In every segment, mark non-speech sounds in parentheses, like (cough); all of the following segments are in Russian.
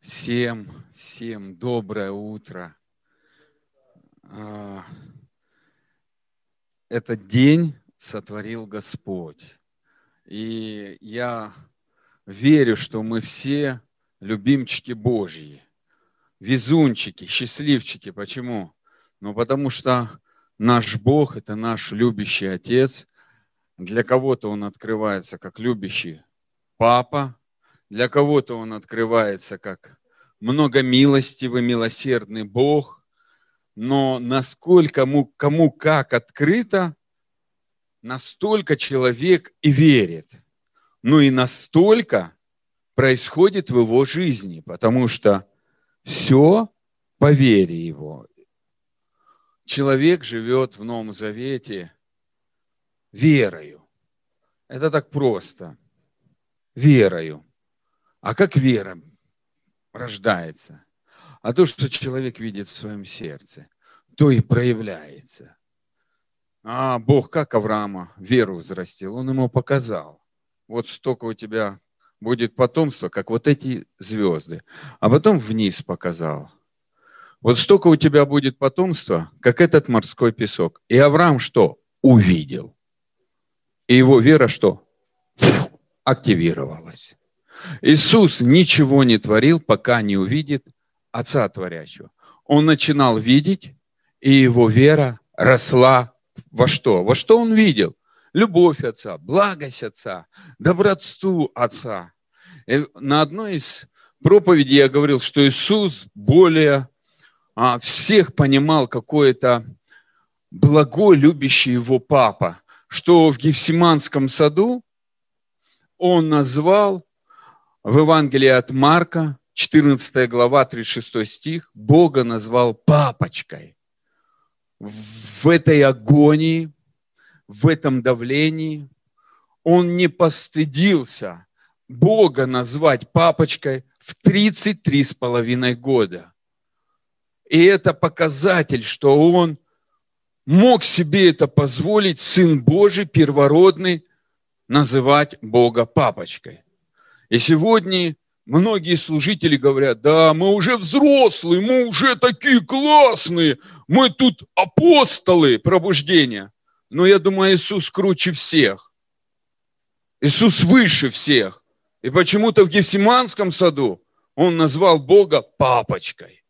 Всем, всем доброе утро. А, этот день сотворил Господь. И я верю, что мы все любимчики Божьи, везунчики, счастливчики. Почему? Ну, потому что наш Бог – это наш любящий Отец. Для кого-то Он открывается как любящий Папа, для кого-то он открывается как многомилостивый, милосердный Бог, но насколько кому, кому как открыто, настолько человек и верит. Ну и настолько происходит в его жизни, потому что все по вере его. Человек живет в Новом Завете верою. Это так просто. Верою. А как вера рождается? А то, что человек видит в своем сердце, то и проявляется. А Бог как Авраама веру взрастил? Он ему показал. Вот столько у тебя будет потомство, как вот эти звезды. А потом вниз показал. Вот столько у тебя будет потомства, как этот морской песок. И Авраам что? Увидел. И его вера что? Активировалась. Иисус ничего не творил, пока не увидит Отца Творящего. Он начинал видеть, и его вера росла во что? Во что он видел? Любовь Отца, благость Отца, доброту Отца. И на одной из проповедей я говорил, что Иисус более а, всех понимал какое-то благо любящий его папа, что в Гефсиманском саду он назвал в Евангелии от Марка, 14 глава, 36 стих, Бога назвал папочкой. В этой агонии, в этом давлении он не постыдился Бога назвать папочкой в 33 с половиной года. И это показатель, что он мог себе это позволить, Сын Божий, первородный, называть Бога папочкой. И сегодня многие служители говорят, да, мы уже взрослые, мы уже такие классные, мы тут апостолы пробуждения. Но я думаю, Иисус круче всех. Иисус выше всех. И почему-то в Гефсиманском саду он назвал Бога папочкой.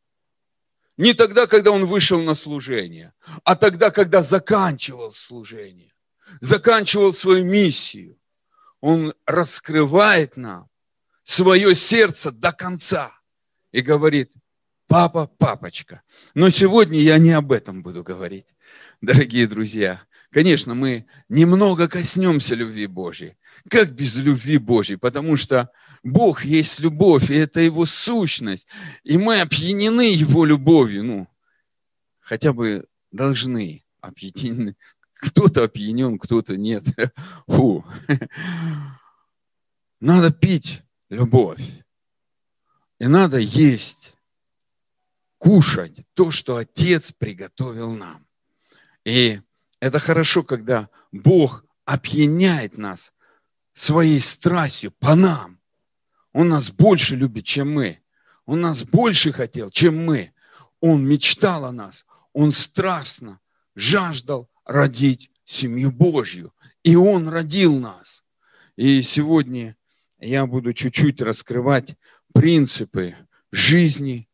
Не тогда, когда он вышел на служение, а тогда, когда заканчивал служение, заканчивал свою миссию. Он раскрывает нам свое сердце до конца и говорит, папа, папочка. Но сегодня я не об этом буду говорить, дорогие друзья. Конечно, мы немного коснемся любви Божьей. Как без любви Божьей? Потому что Бог есть любовь, и это Его сущность. И мы опьянены Его любовью. Ну, хотя бы должны опьянены. Кто-то опьянен, кто-то нет. (laughs) Фу. Надо пить любовь. И надо есть, кушать то, что Отец приготовил нам. И это хорошо, когда Бог опьяняет нас своей страстью по нам. Он нас больше любит, чем мы. Он нас больше хотел, чем мы. Он мечтал о нас. Он страстно жаждал родить семью Божью. И Он родил нас. И сегодня я буду чуть-чуть раскрывать принципы жизни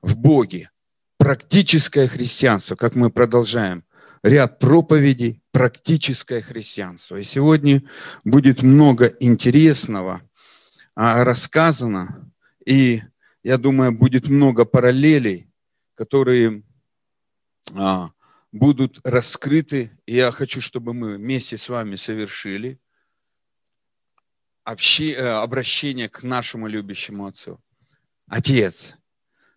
в Боге. Практическое христианство, как мы продолжаем. Ряд проповедей, практическое христианство. И сегодня будет много интересного а, рассказано. И я думаю, будет много параллелей, которые а, будут раскрыты. И я хочу, чтобы мы вместе с вами совершили общи, э, обращение к нашему любящему Отцу. Отец,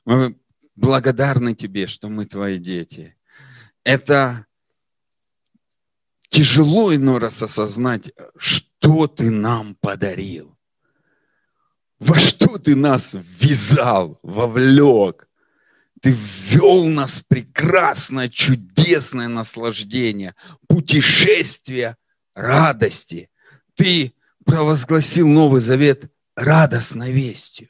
мы благодарны Тебе, что мы Твои дети. Это тяжело иной раз осознать, что Ты нам подарил. Во что Ты нас ввязал, вовлек. Ты ввел нас в прекрасное, чудесное наслаждение, путешествие радости. Ты провозгласил Новый Завет радостной вестью.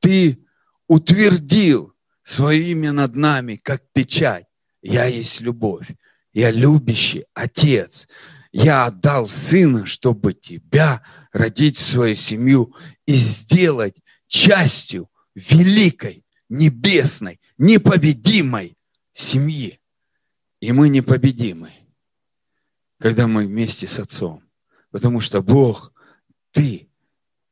Ты утвердил свое имя над нами, как печать. Я есть любовь. Я любящий Отец. Я отдал Сына, чтобы тебя родить в свою семью и сделать частью великой, небесной, непобедимой семьи. И мы непобедимы, когда мы вместе с Отцом. Потому что Бог, Ты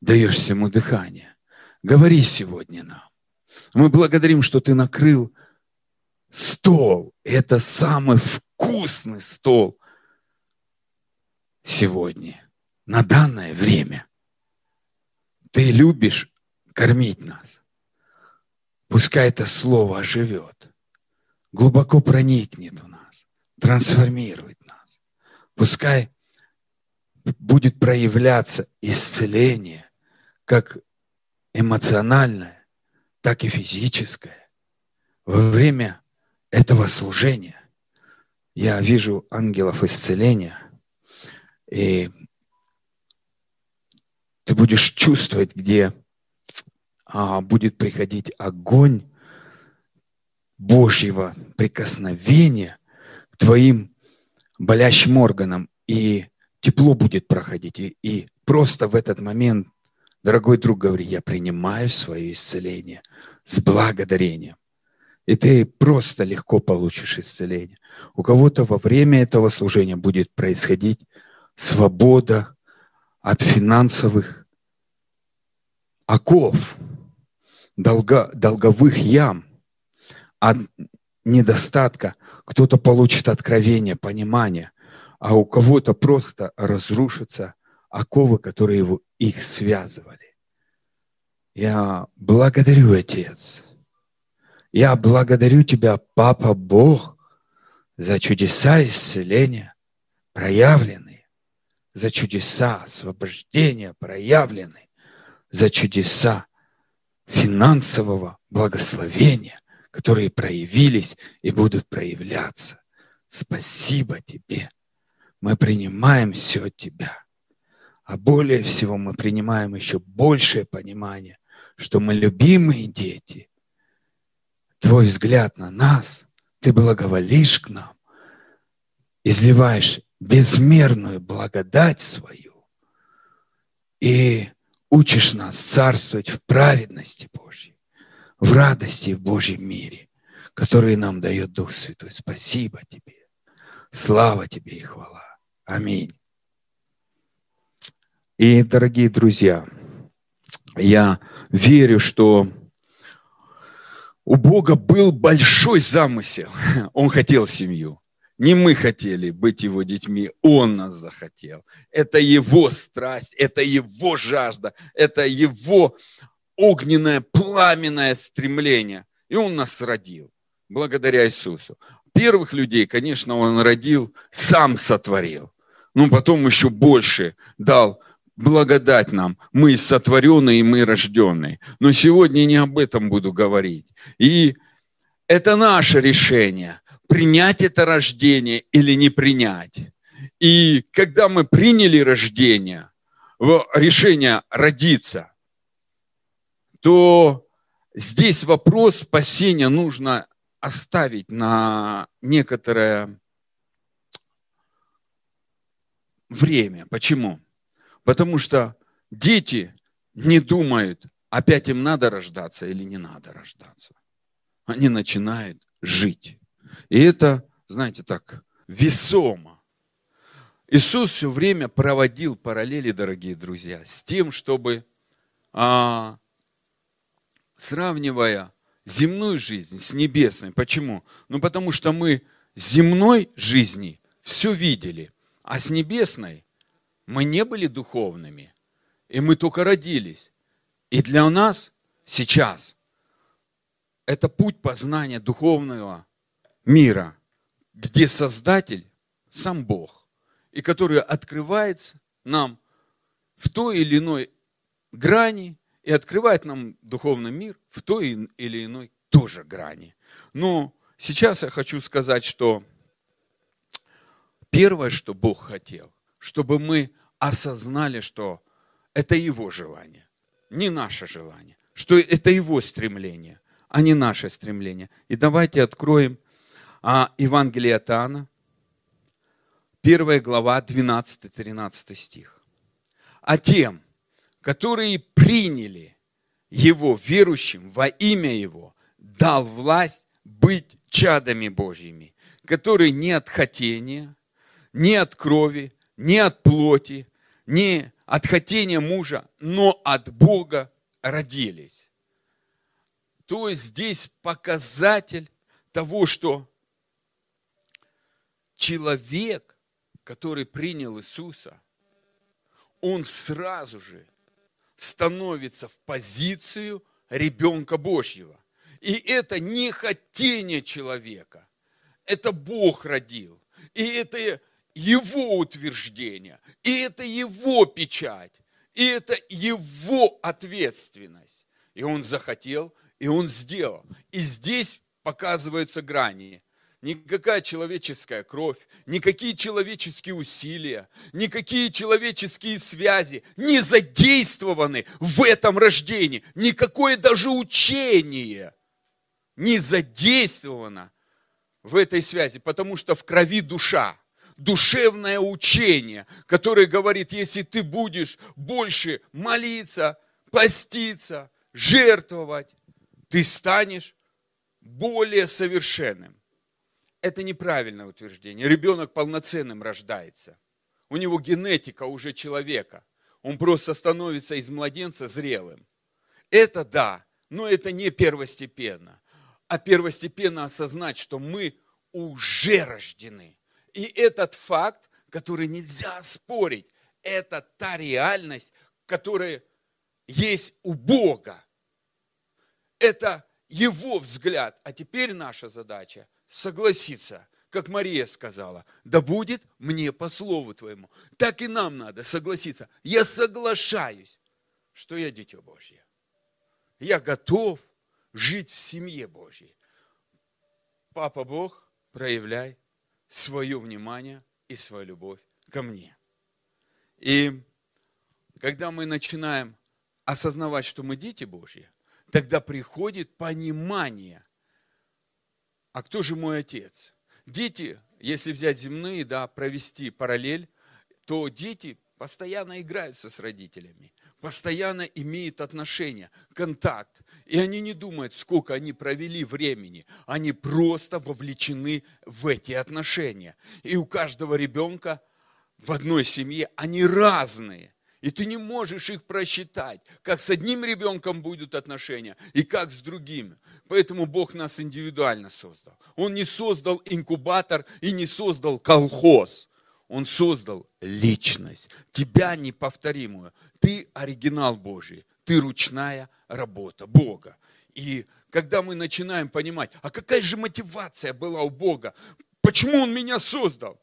даешь всему дыхание. Говори сегодня нам. Мы благодарим, что Ты накрыл стол. Это самый вкусный стол сегодня, на данное время. Ты любишь кормить нас. Пускай это слово оживет, глубоко проникнет в нас, трансформирует нас. Пускай будет проявляться исцеление, как эмоциональное, так и физическое. Во время этого служения я вижу ангелов исцеления, и ты будешь чувствовать, где а, будет приходить огонь Божьего прикосновения к твоим болящим органам, и тепло будет проходить. И, и просто в этот момент, дорогой друг, говори, я принимаю свое исцеление с благодарением. И ты просто легко получишь исцеление. У кого-то во время этого служения будет происходить свобода от финансовых оков, долго, долговых ям, от недостатка. Кто-то получит откровение, понимание, а у кого-то просто разрушатся оковы, которые его, их связывали. Я благодарю, Отец. Я благодарю Тебя, Папа Бог, за чудеса исцеления, проявленные, за чудеса освобождения, проявленные, за чудеса финансового благословения, которые проявились и будут проявляться. Спасибо Тебе. Мы принимаем все от Тебя. А более всего мы принимаем еще большее понимание, что мы любимые дети. Твой взгляд на нас, Ты благоволишь к нам, изливаешь безмерную благодать свою и учишь нас царствовать в праведности Божьей, в радости в Божьем мире, который нам дает Дух Святой. Спасибо Тебе. Слава Тебе и хвала. Аминь. И, дорогие друзья, я верю, что у Бога был большой замысел. (laughs) Он хотел семью. Не мы хотели быть его детьми, он нас захотел. Это его страсть, это его жажда, это его огненное, пламенное стремление. И он нас родил, благодаря Иисусу. Первых людей, конечно, он родил, сам сотворил. Но потом еще больше дал благодать нам. Мы сотворенные, мы рожденные. Но сегодня не об этом буду говорить. И это наше решение принять это рождение или не принять. И когда мы приняли рождение, решение родиться, то здесь вопрос спасения нужно оставить на некоторое время. Почему? Потому что дети не думают, опять им надо рождаться или не надо рождаться. Они начинают жить. И это, знаете, так, весомо. Иисус все время проводил параллели, дорогие друзья, с тем, чтобы, а, сравнивая земную жизнь с небесной. Почему? Ну, потому что мы земной жизни все видели, а с небесной мы не были духовными, и мы только родились. И для нас сейчас это путь познания духовного мира, где Создатель сам Бог, и который открывается нам в той или иной грани и открывает нам духовный мир в той или иной тоже грани. Но сейчас я хочу сказать, что первое, что Бог хотел, чтобы мы осознали, что это Его желание, не наше желание. что это его стремление, а не наше стремление. И давайте откроем а, Евангелие от Иоанна, 1 глава, 12-13 стих. А тем, которые приняли Его верующим во имя Его, дал власть быть чадами Божьими, которые не от хотения, не от крови, не от плоти, не от хотения мужа, но от Бога родились. То есть здесь показатель того, что человек, который принял Иисуса, он сразу же становится в позицию ребенка Божьего. И это не хотение человека, это Бог родил. И это его утверждение, и это его печать, и это его ответственность. И он захотел, и он сделал. И здесь показываются грани. Никакая человеческая кровь, никакие человеческие усилия, никакие человеческие связи не задействованы в этом рождении. Никакое даже учение не задействовано в этой связи, потому что в крови душа душевное учение, которое говорит, если ты будешь больше молиться, поститься, жертвовать, ты станешь более совершенным. Это неправильное утверждение. Ребенок полноценным рождается. У него генетика уже человека. Он просто становится из младенца зрелым. Это да, но это не первостепенно. А первостепенно осознать, что мы уже рождены – и этот факт, который нельзя спорить, это та реальность, которая есть у Бога. Это его взгляд. А теперь наша задача согласиться, как Мария сказала, да будет мне по слову твоему. Так и нам надо согласиться. Я соглашаюсь, что я дитё Божье. Я готов жить в семье Божьей. Папа Бог, проявляй свое внимание и свою любовь ко мне. И когда мы начинаем осознавать, что мы дети Божьи, тогда приходит понимание, а кто же мой отец? Дети, если взять земные, да, провести параллель, то дети постоянно играются с родителями постоянно имеют отношения, контакт. И они не думают, сколько они провели времени. Они просто вовлечены в эти отношения. И у каждого ребенка в одной семье они разные. И ты не можешь их просчитать, как с одним ребенком будут отношения и как с другим. Поэтому Бог нас индивидуально создал. Он не создал инкубатор и не создал колхоз. Он создал личность, тебя неповторимую. Ты оригинал Божий, ты ручная работа Бога. И когда мы начинаем понимать, а какая же мотивация была у Бога, почему Он меня создал?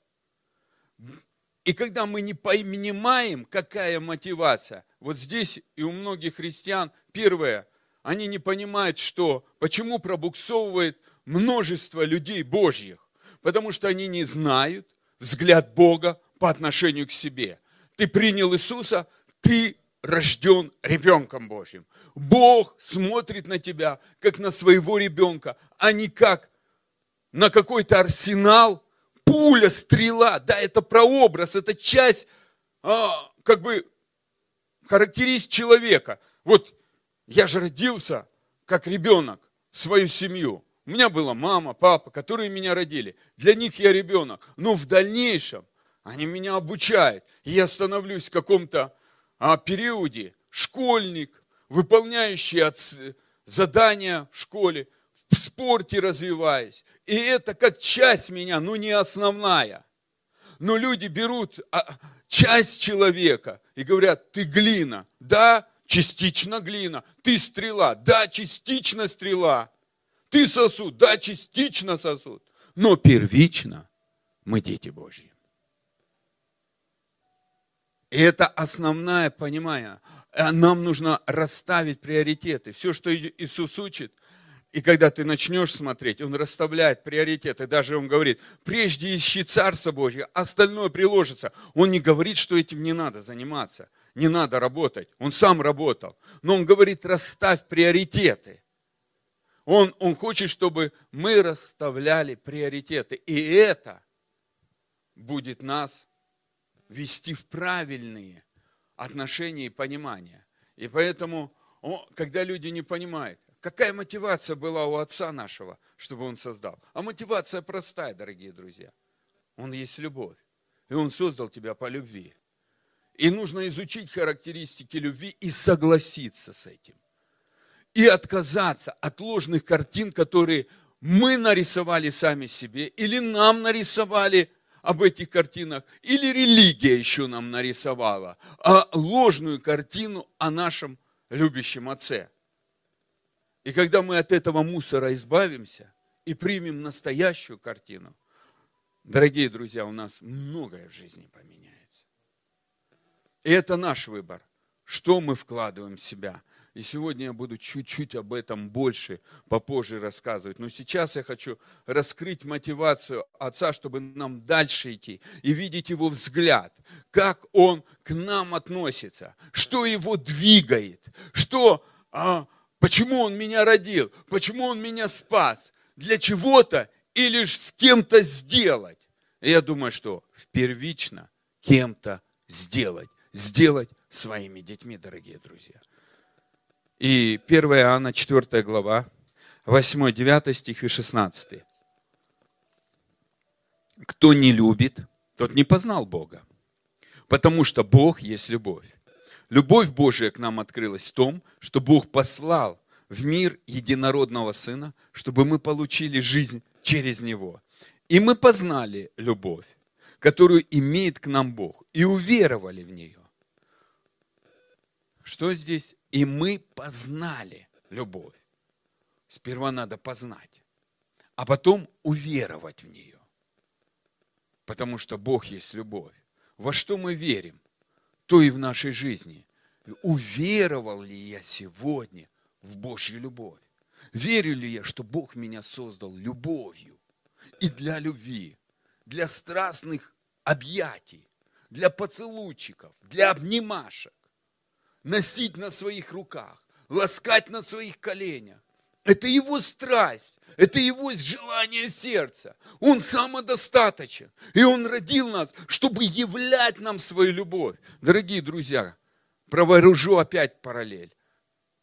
И когда мы не понимаем, какая мотивация, вот здесь и у многих христиан, первое, они не понимают, что, почему пробуксовывает множество людей Божьих. Потому что они не знают, взгляд Бога по отношению к себе. Ты принял Иисуса, ты рожден ребенком Божьим. Бог смотрит на тебя, как на своего ребенка, а не как на какой-то арсенал, пуля, стрела. Да, это прообраз, это часть, а, как бы, характеристик человека. Вот я же родился как ребенок в свою семью. У меня была мама, папа, которые меня родили. Для них я ребенок. Но в дальнейшем они меня обучают. И я становлюсь в каком-то а, периоде школьник, выполняющий от, задания в школе, в спорте развиваясь. И это как часть меня, но не основная. Но люди берут а, часть человека и говорят, ты глина. Да, частично глина. Ты стрела. Да, частично стрела. Ты сосуд, да, частично сосуд, но первично мы дети Божьи. И это основное понимание. Нам нужно расставить приоритеты. Все, что Иисус учит, И когда ты начнешь смотреть, он расставляет приоритеты. Даже он говорит, прежде ищи Царство Божье, остальное приложится. Он не говорит, что этим не надо заниматься, не надо работать. Он сам работал. Но он говорит, расставь приоритеты. Он, он хочет, чтобы мы расставляли приоритеты. И это будет нас вести в правильные отношения и понимания. И поэтому, когда люди не понимают, какая мотивация была у отца нашего, чтобы он создал? А мотивация простая, дорогие друзья. Он есть любовь. И он создал тебя по любви. И нужно изучить характеристики любви и согласиться с этим. И отказаться от ложных картин, которые мы нарисовали сами себе, или нам нарисовали об этих картинах, или религия еще нам нарисовала, а ложную картину о нашем любящем Отце. И когда мы от этого мусора избавимся и примем настоящую картину, дорогие друзья, у нас многое в жизни поменяется. И это наш выбор, что мы вкладываем в себя. И сегодня я буду чуть-чуть об этом больше попозже рассказывать. Но сейчас я хочу раскрыть мотивацию отца, чтобы нам дальше идти и видеть его взгляд, как он к нам относится, что его двигает, что, а, почему он меня родил, почему он меня спас, для чего-то или с кем-то сделать. И я думаю, что первично кем-то сделать, сделать своими детьми, дорогие друзья. И 1 Иоанна, 4 глава, 8, 9 стих и 16. Кто не любит, тот не познал Бога, потому что Бог есть любовь. Любовь Божия к нам открылась в том, что Бог послал в мир единородного Сына, чтобы мы получили жизнь через Него. И мы познали любовь, которую имеет к нам Бог, и уверовали в нее. Что здесь? И мы познали любовь. Сперва надо познать, а потом уверовать в нее. Потому что Бог есть любовь. Во что мы верим, то и в нашей жизни. Уверовал ли я сегодня в Божью любовь? Верю ли я, что Бог меня создал любовью и для любви, для страстных объятий, для поцелуйчиков, для обнимашек? Носить на своих руках, ласкать на своих коленях. Это его страсть, это его желание сердца. Он самодостаточен. И он родил нас, чтобы являть нам свою любовь. Дорогие друзья, провооружу опять параллель.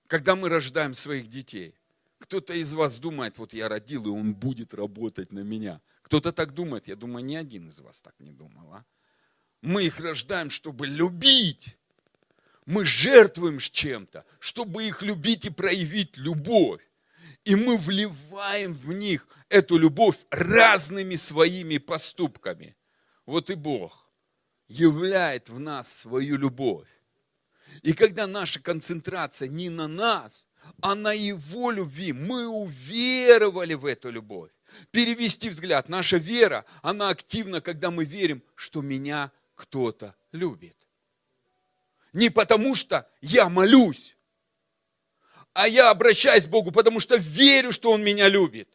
Когда мы рождаем своих детей, кто-то из вас думает, вот я родил, и он будет работать на меня. Кто-то так думает, я думаю, ни один из вас так не думал. А? Мы их рождаем, чтобы любить мы жертвуем с чем-то, чтобы их любить и проявить любовь. И мы вливаем в них эту любовь разными своими поступками. Вот и Бог являет в нас свою любовь. И когда наша концентрация не на нас, а на Его любви, мы уверовали в эту любовь. Перевести взгляд. Наша вера, она активна, когда мы верим, что меня кто-то любит. Не потому что я молюсь, а я обращаюсь к Богу, потому что верю, что Он меня любит.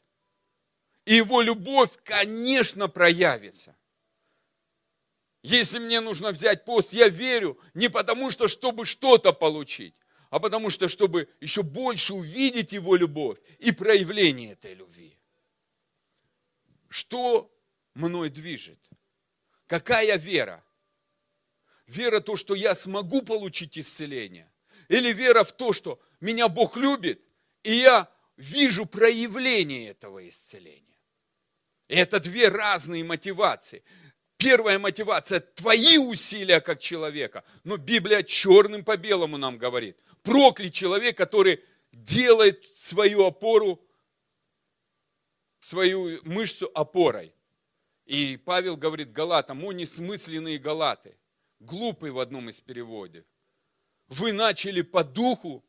И Его любовь, конечно, проявится. Если мне нужно взять пост, я верю не потому, что чтобы что-то получить, а потому что чтобы еще больше увидеть Его любовь и проявление этой любви. Что мной движет? Какая вера? Вера то, что я смогу получить исцеление. Или вера в то, что меня Бог любит, и я вижу проявление этого исцеления. Это две разные мотивации. Первая мотивация – твои усилия как человека. Но Библия черным по белому нам говорит. Проклят человек, который делает свою опору, свою мышцу опорой. И Павел говорит Галатам, о несмысленные Галаты глупый в одном из переводов. Вы начали по духу,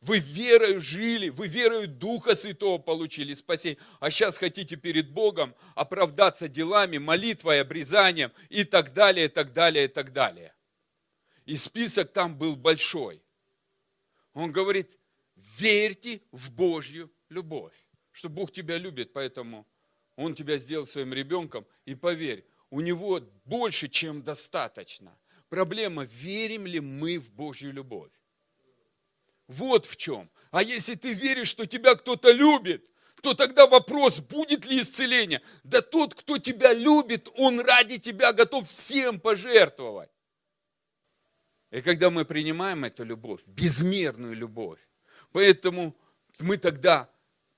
вы верою жили, вы верою Духа Святого получили спасение, а сейчас хотите перед Богом оправдаться делами, молитвой, обрезанием и так далее, и так далее, и так далее. И список там был большой. Он говорит, верьте в Божью любовь. Что Бог тебя любит, поэтому Он тебя сделал своим ребенком. И поверь, у Него больше, чем достаточно. Проблема, верим ли мы в Божью любовь. Вот в чем. А если ты веришь, что тебя кто-то любит, то тогда вопрос, будет ли исцеление? Да тот, кто тебя любит, он ради тебя готов всем пожертвовать. И когда мы принимаем эту любовь, безмерную любовь, поэтому мы тогда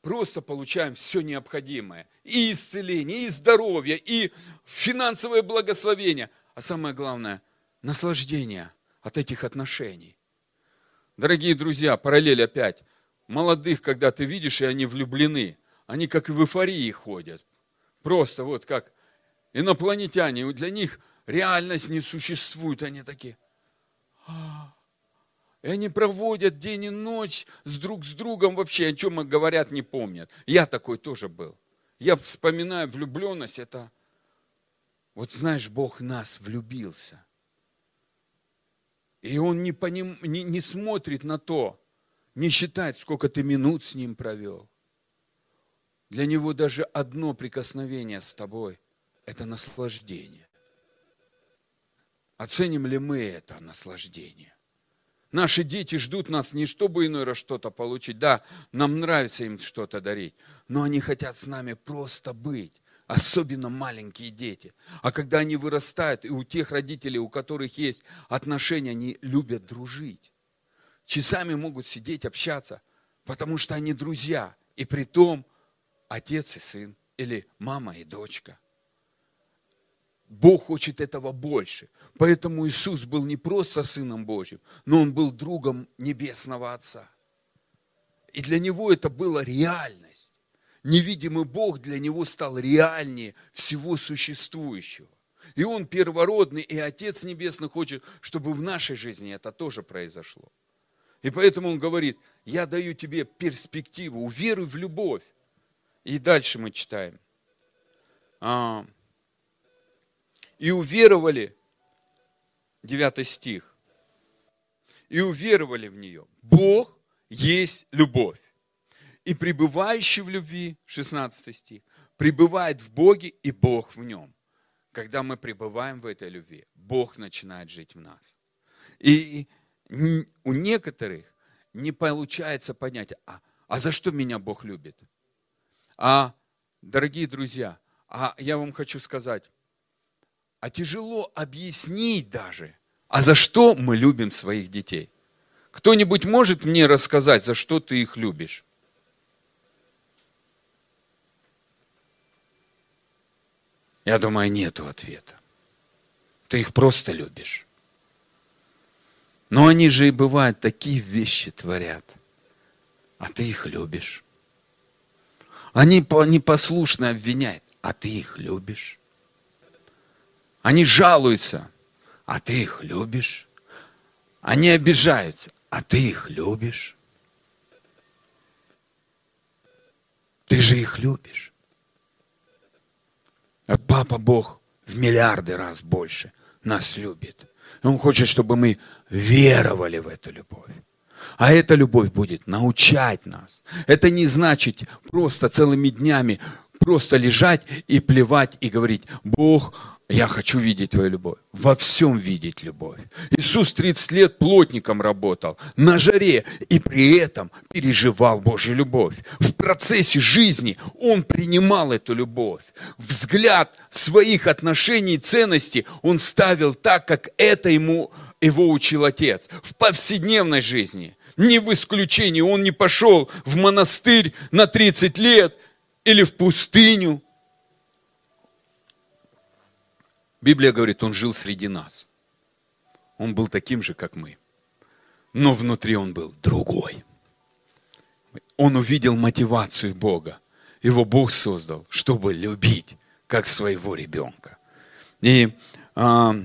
просто получаем все необходимое. И исцеление, и здоровье, и финансовое благословение. А самое главное, наслаждение от этих отношений. Дорогие друзья, параллель опять. Молодых, когда ты видишь, и они влюблены, они как в эйфории ходят. Просто вот как инопланетяне. Для них реальность не существует. Они такие, и они проводят день и ночь с друг с другом вообще, о чем говорят, не помнят. Я такой тоже был. Я вспоминаю влюбленность, это, вот знаешь, Бог нас влюбился. И Он не, поним, не, не смотрит на то, не считает, сколько ты минут с Ним провел. Для Него даже одно прикосновение с тобой – это наслаждение. Оценим ли мы это наслаждение? Наши дети ждут нас не чтобы иной раз что-то получить. Да, нам нравится им что-то дарить, но они хотят с нами просто быть. Особенно маленькие дети. А когда они вырастают, и у тех родителей, у которых есть отношения, они любят дружить. Часами могут сидеть, общаться, потому что они друзья. И при том отец и сын, или мама и дочка – Бог хочет этого больше. Поэтому Иисус был не просто Сыном Божьим, но Он был другом Небесного Отца. И для Него это была реальность. Невидимый Бог для Него стал реальнее всего существующего. И Он первородный, и Отец Небесный хочет, чтобы в нашей жизни это тоже произошло. И поэтому Он говорит, я даю тебе перспективу, уверуй в любовь. И дальше мы читаем. А, и уверовали, 9 стих, и уверовали в нее. Бог есть любовь. И пребывающий в любви, 16 стих, пребывает в Боге и Бог в нем. Когда мы пребываем в этой любви, Бог начинает жить в нас. И у некоторых не получается понять, а, а за что меня Бог любит? А, дорогие друзья, а я вам хочу сказать, а тяжело объяснить даже, а за что мы любим своих детей. Кто-нибудь может мне рассказать, за что ты их любишь? Я думаю, нету ответа. Ты их просто любишь. Но они же и бывают, такие вещи творят. А ты их любишь. Они непослушно обвиняют, а ты их любишь. Они жалуются, а ты их любишь. Они обижаются, а ты их любишь. Ты же их любишь. А папа Бог в миллиарды раз больше нас любит. Он хочет, чтобы мы веровали в эту любовь. А эта любовь будет научать нас. Это не значит просто целыми днями просто лежать и плевать и говорить, Бог, я хочу видеть Твою любовь. Во всем видеть любовь. Иисус 30 лет плотником работал, на жаре, и при этом переживал Божью любовь. В процессе жизни Он принимал эту любовь. Взгляд своих отношений и ценностей Он ставил так, как это ему, его учил Отец. В повседневной жизни, не в исключении. Он не пошел в монастырь на 30 лет или в пустыню, Библия говорит, он жил среди нас. Он был таким же, как мы. Но внутри он был другой. Он увидел мотивацию Бога. Его Бог создал, чтобы любить, как своего ребенка. И а,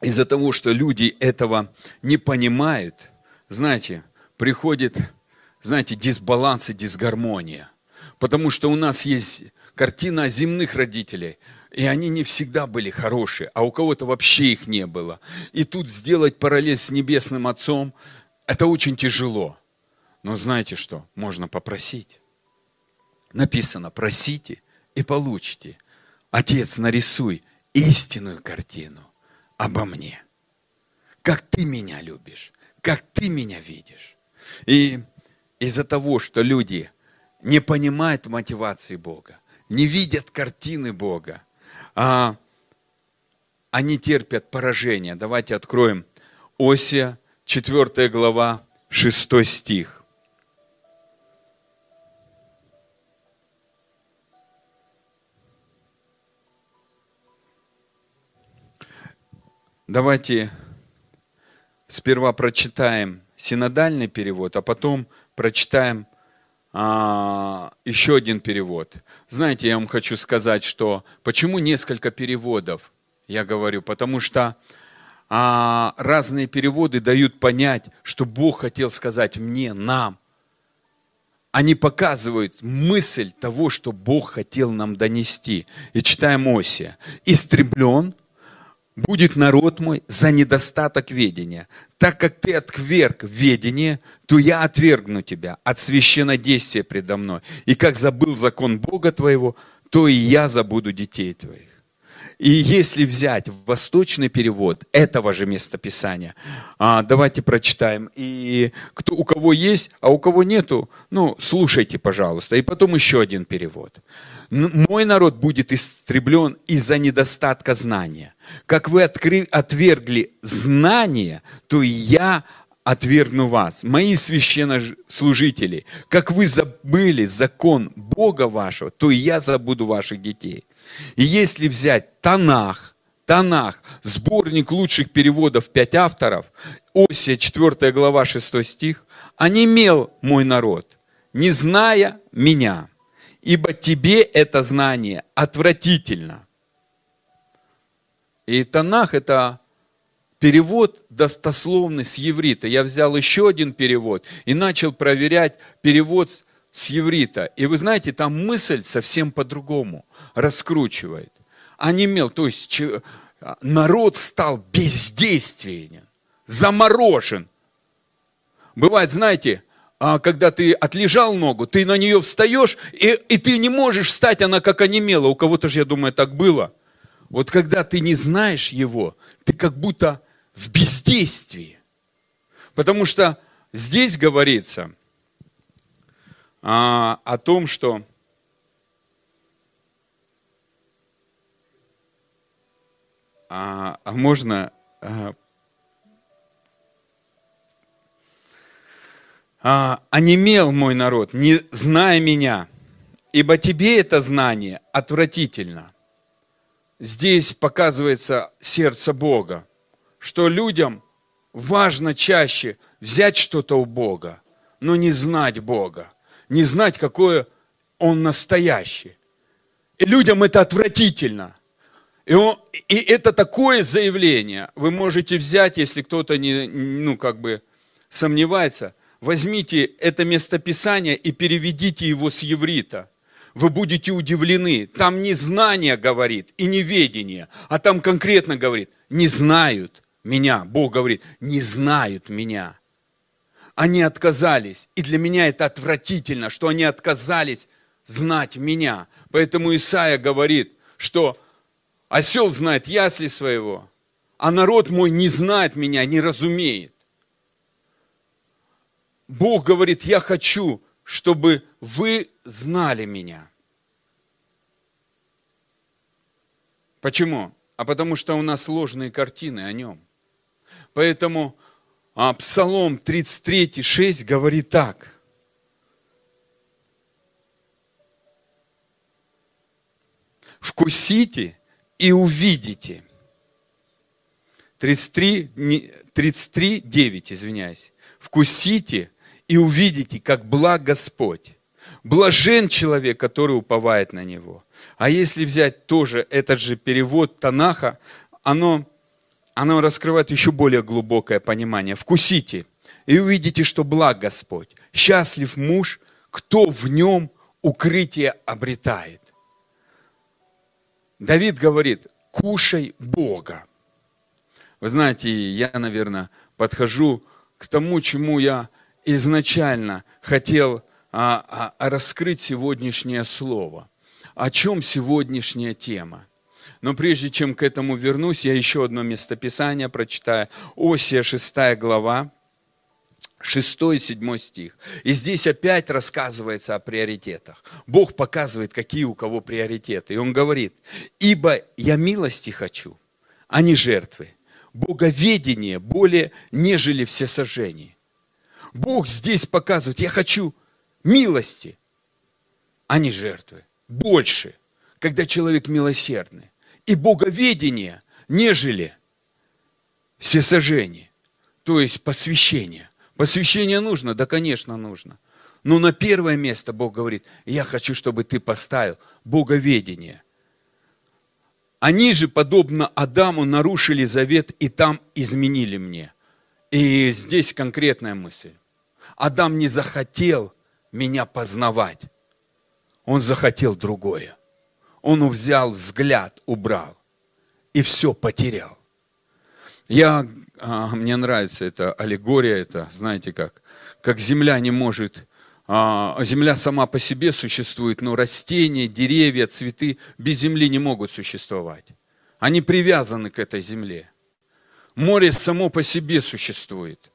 из-за того, что люди этого не понимают, знаете, приходит, знаете, дисбаланс и дисгармония. Потому что у нас есть картина земных родителей, и они не всегда были хорошие, а у кого-то вообще их не было. И тут сделать параллель с Небесным Отцом, это очень тяжело. Но знаете что? Можно попросить. Написано, просите и получите. Отец, нарисуй истинную картину обо мне. Как ты меня любишь, как ты меня видишь. И из-за того, что люди не понимают мотивации Бога, не видят картины Бога, а они терпят поражение. Давайте откроем Осия, 4 глава, 6 стих. Давайте сперва прочитаем синодальный перевод, а потом прочитаем а, еще один перевод. Знаете, я вам хочу сказать, что почему несколько переводов, я говорю, потому что а, разные переводы дают понять, что Бог хотел сказать мне, нам. Они показывают мысль того, что Бог хотел нам донести. И читаем Осия. «Истреблен будет народ мой за недостаток ведения. Так как ты отверг ведение, то я отвергну тебя от священнодействия предо мной. И как забыл закон Бога твоего, то и я забуду детей твоих. И если взять восточный перевод этого же местописания, а, давайте прочитаем. И кто, у кого есть, а у кого нету, ну, слушайте, пожалуйста. И потом еще один перевод. Мой народ будет истреблен из-за недостатка знания. Как вы откры, отвергли знание, то и я отвергну вас, мои священнослужители. Как вы забыли закон Бога вашего, то и я забуду ваших детей. И если взять Танах, Танах, сборник лучших переводов, пять авторов, Осия, 4 глава, 6 стих, «Онемел мой народ, не зная меня, ибо тебе это знание отвратительно». И Танах – это перевод достословный с еврита. Я взял еще один перевод и начал проверять перевод с еврита. И вы знаете, там мысль совсем по-другому раскручивает. Онемел, то есть народ стал бездейственен, заморожен. Бывает, знаете, а, когда ты отлежал ногу, ты на нее встаешь, и, и ты не можешь встать, она как онемела. У кого-то же, я думаю, так было. Вот когда ты не знаешь его, ты как будто в бездействии. Потому что здесь говорится – а, о том, что а, а можно а, а, онемел мой народ, не зная меня, ибо тебе это знание отвратительно. Здесь показывается сердце Бога, что людям важно чаще взять что-то у Бога, но не знать Бога не знать, какое он настоящий. И людям это отвратительно. И, он, и это такое заявление. Вы можете взять, если кто-то не, ну, как бы сомневается, возьмите это местописание и переведите его с еврита. Вы будете удивлены. Там не знание говорит и не ведение, а там конкретно говорит, не знают меня. Бог говорит, не знают меня они отказались. И для меня это отвратительно, что они отказались знать меня. Поэтому Исаия говорит, что осел знает ясли своего, а народ мой не знает меня, не разумеет. Бог говорит, я хочу, чтобы вы знали меня. Почему? А потому что у нас ложные картины о нем. Поэтому а Псалом 33, 6 говорит так. Вкусите и увидите. 33, 33 9, извиняюсь. Вкусите и увидите, как благ Господь. Блажен человек, который уповает на Него. А если взять тоже этот же перевод Танаха, оно она раскрывает еще более глубокое понимание. Вкусите и увидите, что благ Господь. Счастлив муж, кто в нем укрытие обретает. Давид говорит, кушай Бога. Вы знаете, я, наверное, подхожу к тому, чему я изначально хотел а, а, раскрыть сегодняшнее слово. О чем сегодняшняя тема? Но прежде чем к этому вернусь, я еще одно местописание прочитаю. Осия 6 глава, 6 и 7 стих. И здесь опять рассказывается о приоритетах. Бог показывает, какие у кого приоритеты. И Он говорит, ибо я милости хочу, а не жертвы. Боговедение более, нежели все сожжения. Бог здесь показывает, я хочу милости, а не жертвы. Больше, когда человек милосердный. И боговедение, нежели все сожжения. То есть посвящение. Посвящение нужно? Да, конечно, нужно. Но на первое место Бог говорит, я хочу, чтобы ты поставил боговедение. Они же, подобно Адаму, нарушили завет и там изменили мне. И здесь конкретная мысль. Адам не захотел меня познавать. Он захотел другое. Он взял взгляд, убрал. И все потерял. Я, а, мне нравится эта аллегория, это, знаете как, как земля не может, а, земля сама по себе существует, но растения, деревья, цветы без земли не могут существовать. Они привязаны к этой земле. Море само по себе существует.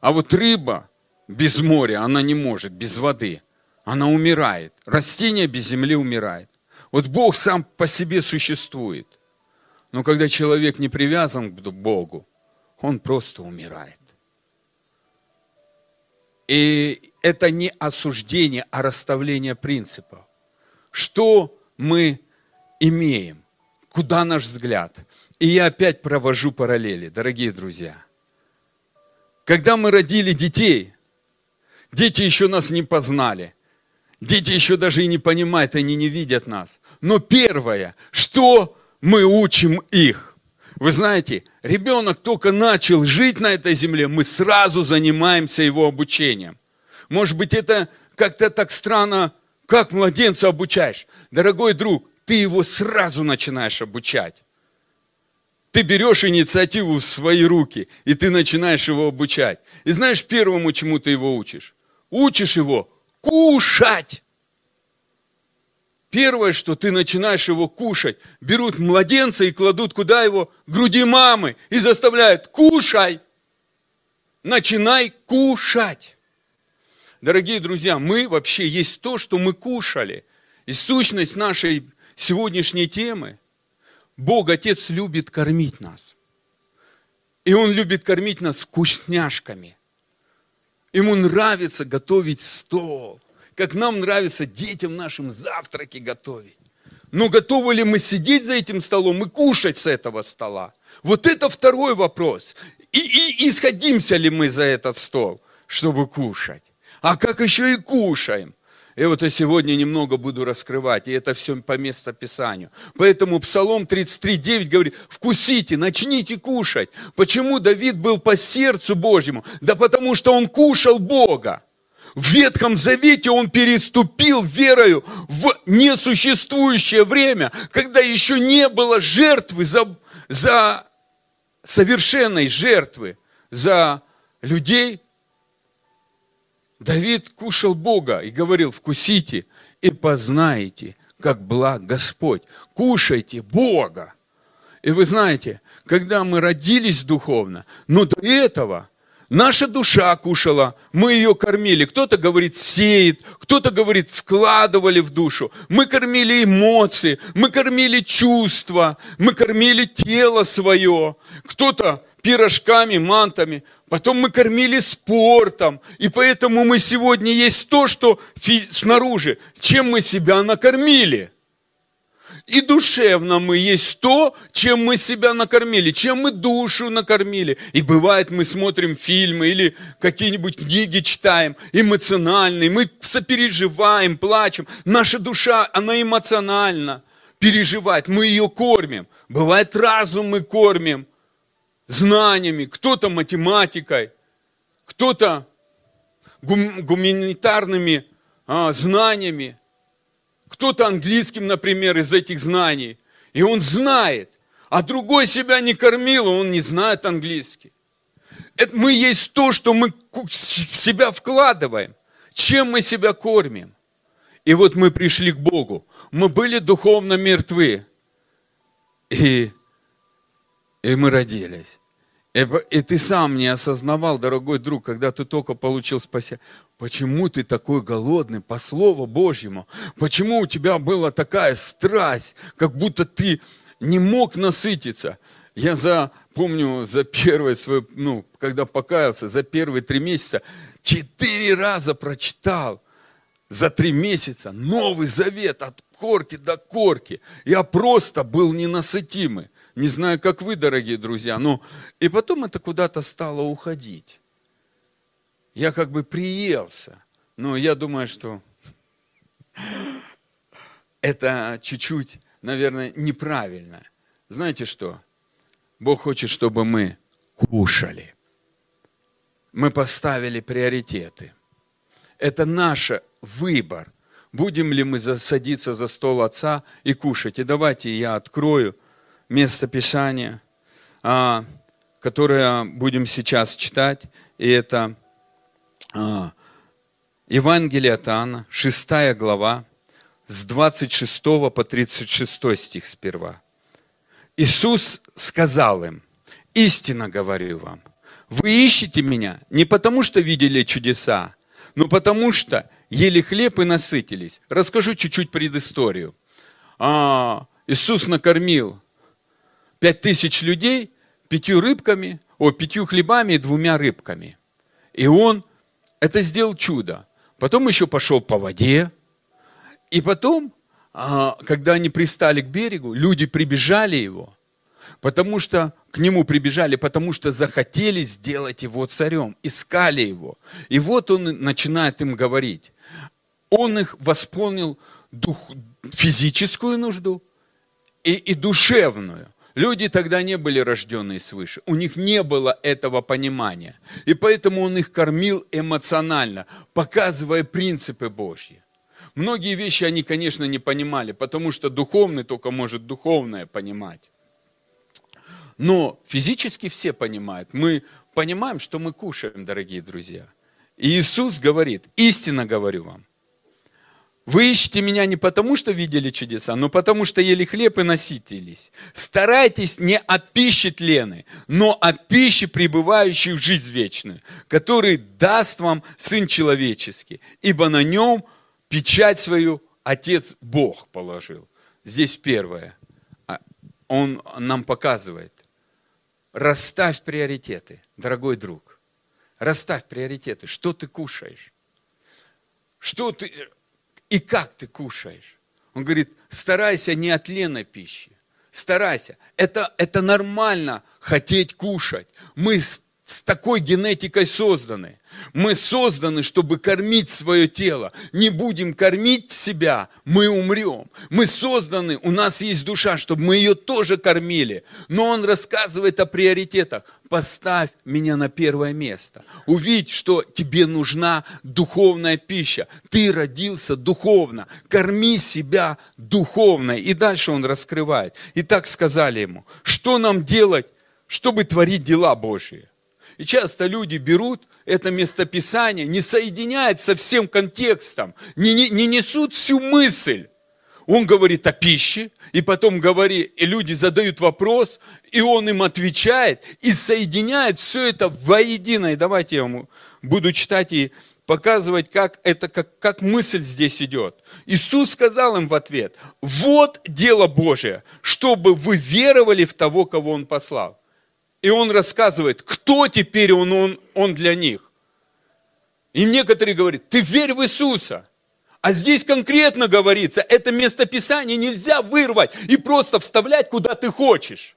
А вот рыба без моря, она не может, без воды. Она умирает. Растение без земли умирает. Вот Бог сам по себе существует. Но когда человек не привязан к Богу, он просто умирает. И это не осуждение, а расставление принципов. Что мы имеем? Куда наш взгляд? И я опять провожу параллели, дорогие друзья. Когда мы родили детей, дети еще нас не познали. Дети еще даже и не понимают, они не видят нас. Но первое, что мы учим их. Вы знаете, ребенок только начал жить на этой земле, мы сразу занимаемся его обучением. Может быть, это как-то так странно, как младенца обучаешь. Дорогой друг, ты его сразу начинаешь обучать. Ты берешь инициативу в свои руки, и ты начинаешь его обучать. И знаешь, первому, чему ты его учишь? Учишь его кушать. Первое, что ты начинаешь его кушать, берут младенца и кладут куда его? Груди мамы и заставляют, кушай. Начинай кушать. Дорогие друзья, мы вообще есть то, что мы кушали. И сущность нашей сегодняшней темы. Бог, Отец, любит кормить нас. И Он любит кормить нас вкусняшками. Ему нравится готовить стол как нам нравится детям нашим завтраки готовить. Но готовы ли мы сидеть за этим столом и кушать с этого стола? Вот это второй вопрос. И, и исходимся ли мы за этот стол, чтобы кушать? А как еще и кушаем? И вот я сегодня немного буду раскрывать, и это все по местописанию. Поэтому Псалом 33.9 говорит, вкусите, начните кушать. Почему Давид был по сердцу Божьему? Да потому что он кушал Бога. В Ветхом Завете он переступил верою в несуществующее время, когда еще не было жертвы за, за совершенной жертвы за людей. Давид кушал Бога и говорил, вкусите и познаете, как благ Господь. Кушайте Бога. И вы знаете, когда мы родились духовно, но до этого – Наша душа кушала, мы ее кормили. Кто-то говорит сеет, кто-то говорит вкладывали в душу. Мы кормили эмоции, мы кормили чувства, мы кормили тело свое. Кто-то пирожками, мантами. Потом мы кормили спортом. И поэтому мы сегодня есть то, что снаружи. Чем мы себя накормили? И душевно мы есть то, чем мы себя накормили, чем мы душу накормили. И бывает, мы смотрим фильмы или какие-нибудь книги читаем, эмоциональные, мы сопереживаем, плачем. Наша душа, она эмоциональна, переживает, мы ее кормим. Бывает, разум мы кормим знаниями, кто-то математикой, кто-то гуманитарными а, знаниями, кто-то английским, например, из этих знаний. И он знает. А другой себя не кормил, он не знает английский. Это мы есть то, что мы в себя вкладываем. Чем мы себя кормим? И вот мы пришли к Богу. Мы были духовно мертвы. И, и мы родились. И, и ты сам не осознавал, дорогой друг, когда ты только получил спасение. Почему ты такой голодный по Слову Божьему? Почему у тебя была такая страсть, как будто ты не мог насытиться? Я за, помню, за первое свое, ну, когда покаялся, за первые три месяца, четыре раза прочитал за три месяца Новый Завет от корки до корки. Я просто был ненасытимый. Не знаю, как вы, дорогие друзья, но и потом это куда-то стало уходить. Я как бы приелся, но я думаю, что это чуть-чуть, наверное, неправильно. Знаете что? Бог хочет, чтобы мы кушали. Мы поставили приоритеты. Это наш выбор. Будем ли мы садиться за стол Отца и кушать. И давайте я открою место Писания, а, которое будем сейчас читать. И это Евангелие от Иоанна, 6 глава, с 26 по 36 стих сперва. Иисус сказал им, истинно говорю вам, вы ищете меня не потому, что видели чудеса, но потому что ели хлеб и насытились. Расскажу чуть-чуть предысторию. А, Иисус накормил пять тысяч людей пятью рыбками, о, пятью хлебами и двумя рыбками. И он это сделал чудо. Потом еще пошел по воде. И потом а, когда они пристали к берегу, люди прибежали его, потому что к нему прибежали, потому что захотели сделать его царем, искали его. И вот он начинает им говорить. Он их восполнил дух, физическую нужду и, и душевную. Люди тогда не были рожденные свыше, у них не было этого понимания. И поэтому он их кормил эмоционально, показывая принципы Божьи. Многие вещи они, конечно, не понимали, потому что духовный только может духовное понимать. Но физически все понимают. Мы понимаем, что мы кушаем, дорогие друзья. И Иисус говорит, истинно говорю вам, вы ищете меня не потому, что видели чудеса, но потому, что ели хлеб и насытились. Старайтесь не о пище тлены, но о пище, пребывающей в жизнь вечную, который даст вам Сын Человеческий, ибо на нем – печать свою Отец Бог положил. Здесь первое. А, он нам показывает. Расставь приоритеты, дорогой друг. Расставь приоритеты. Что ты кушаешь? Что ты и как ты кушаешь? Он говорит, старайся не от леной пищи. Старайся. Это, это нормально хотеть кушать. Мы с такой генетикой созданы. Мы созданы, чтобы кормить свое тело. Не будем кормить себя, мы умрем. Мы созданы, у нас есть душа, чтобы мы ее тоже кормили. Но он рассказывает о приоритетах. Поставь меня на первое место. Увидь, что тебе нужна духовная пища. Ты родился духовно. Корми себя духовно. И дальше он раскрывает. И так сказали ему, что нам делать, чтобы творить дела Божьи? И часто люди берут это местописание, не соединяют со всем контекстом, не, не, не несут всю мысль. Он говорит о пище, и потом говорит, и люди задают вопрос, и он им отвечает, и соединяет все это воедино. И давайте я вам буду читать и показывать, как это, как, как мысль здесь идет. Иисус сказал им в ответ, вот дело Божие, чтобы вы веровали в того, кого Он послал. И он рассказывает, кто теперь он, он, он для них. И некоторые говорят, ты верь в Иисуса. А здесь конкретно говорится, это местописание нельзя вырвать и просто вставлять куда ты хочешь.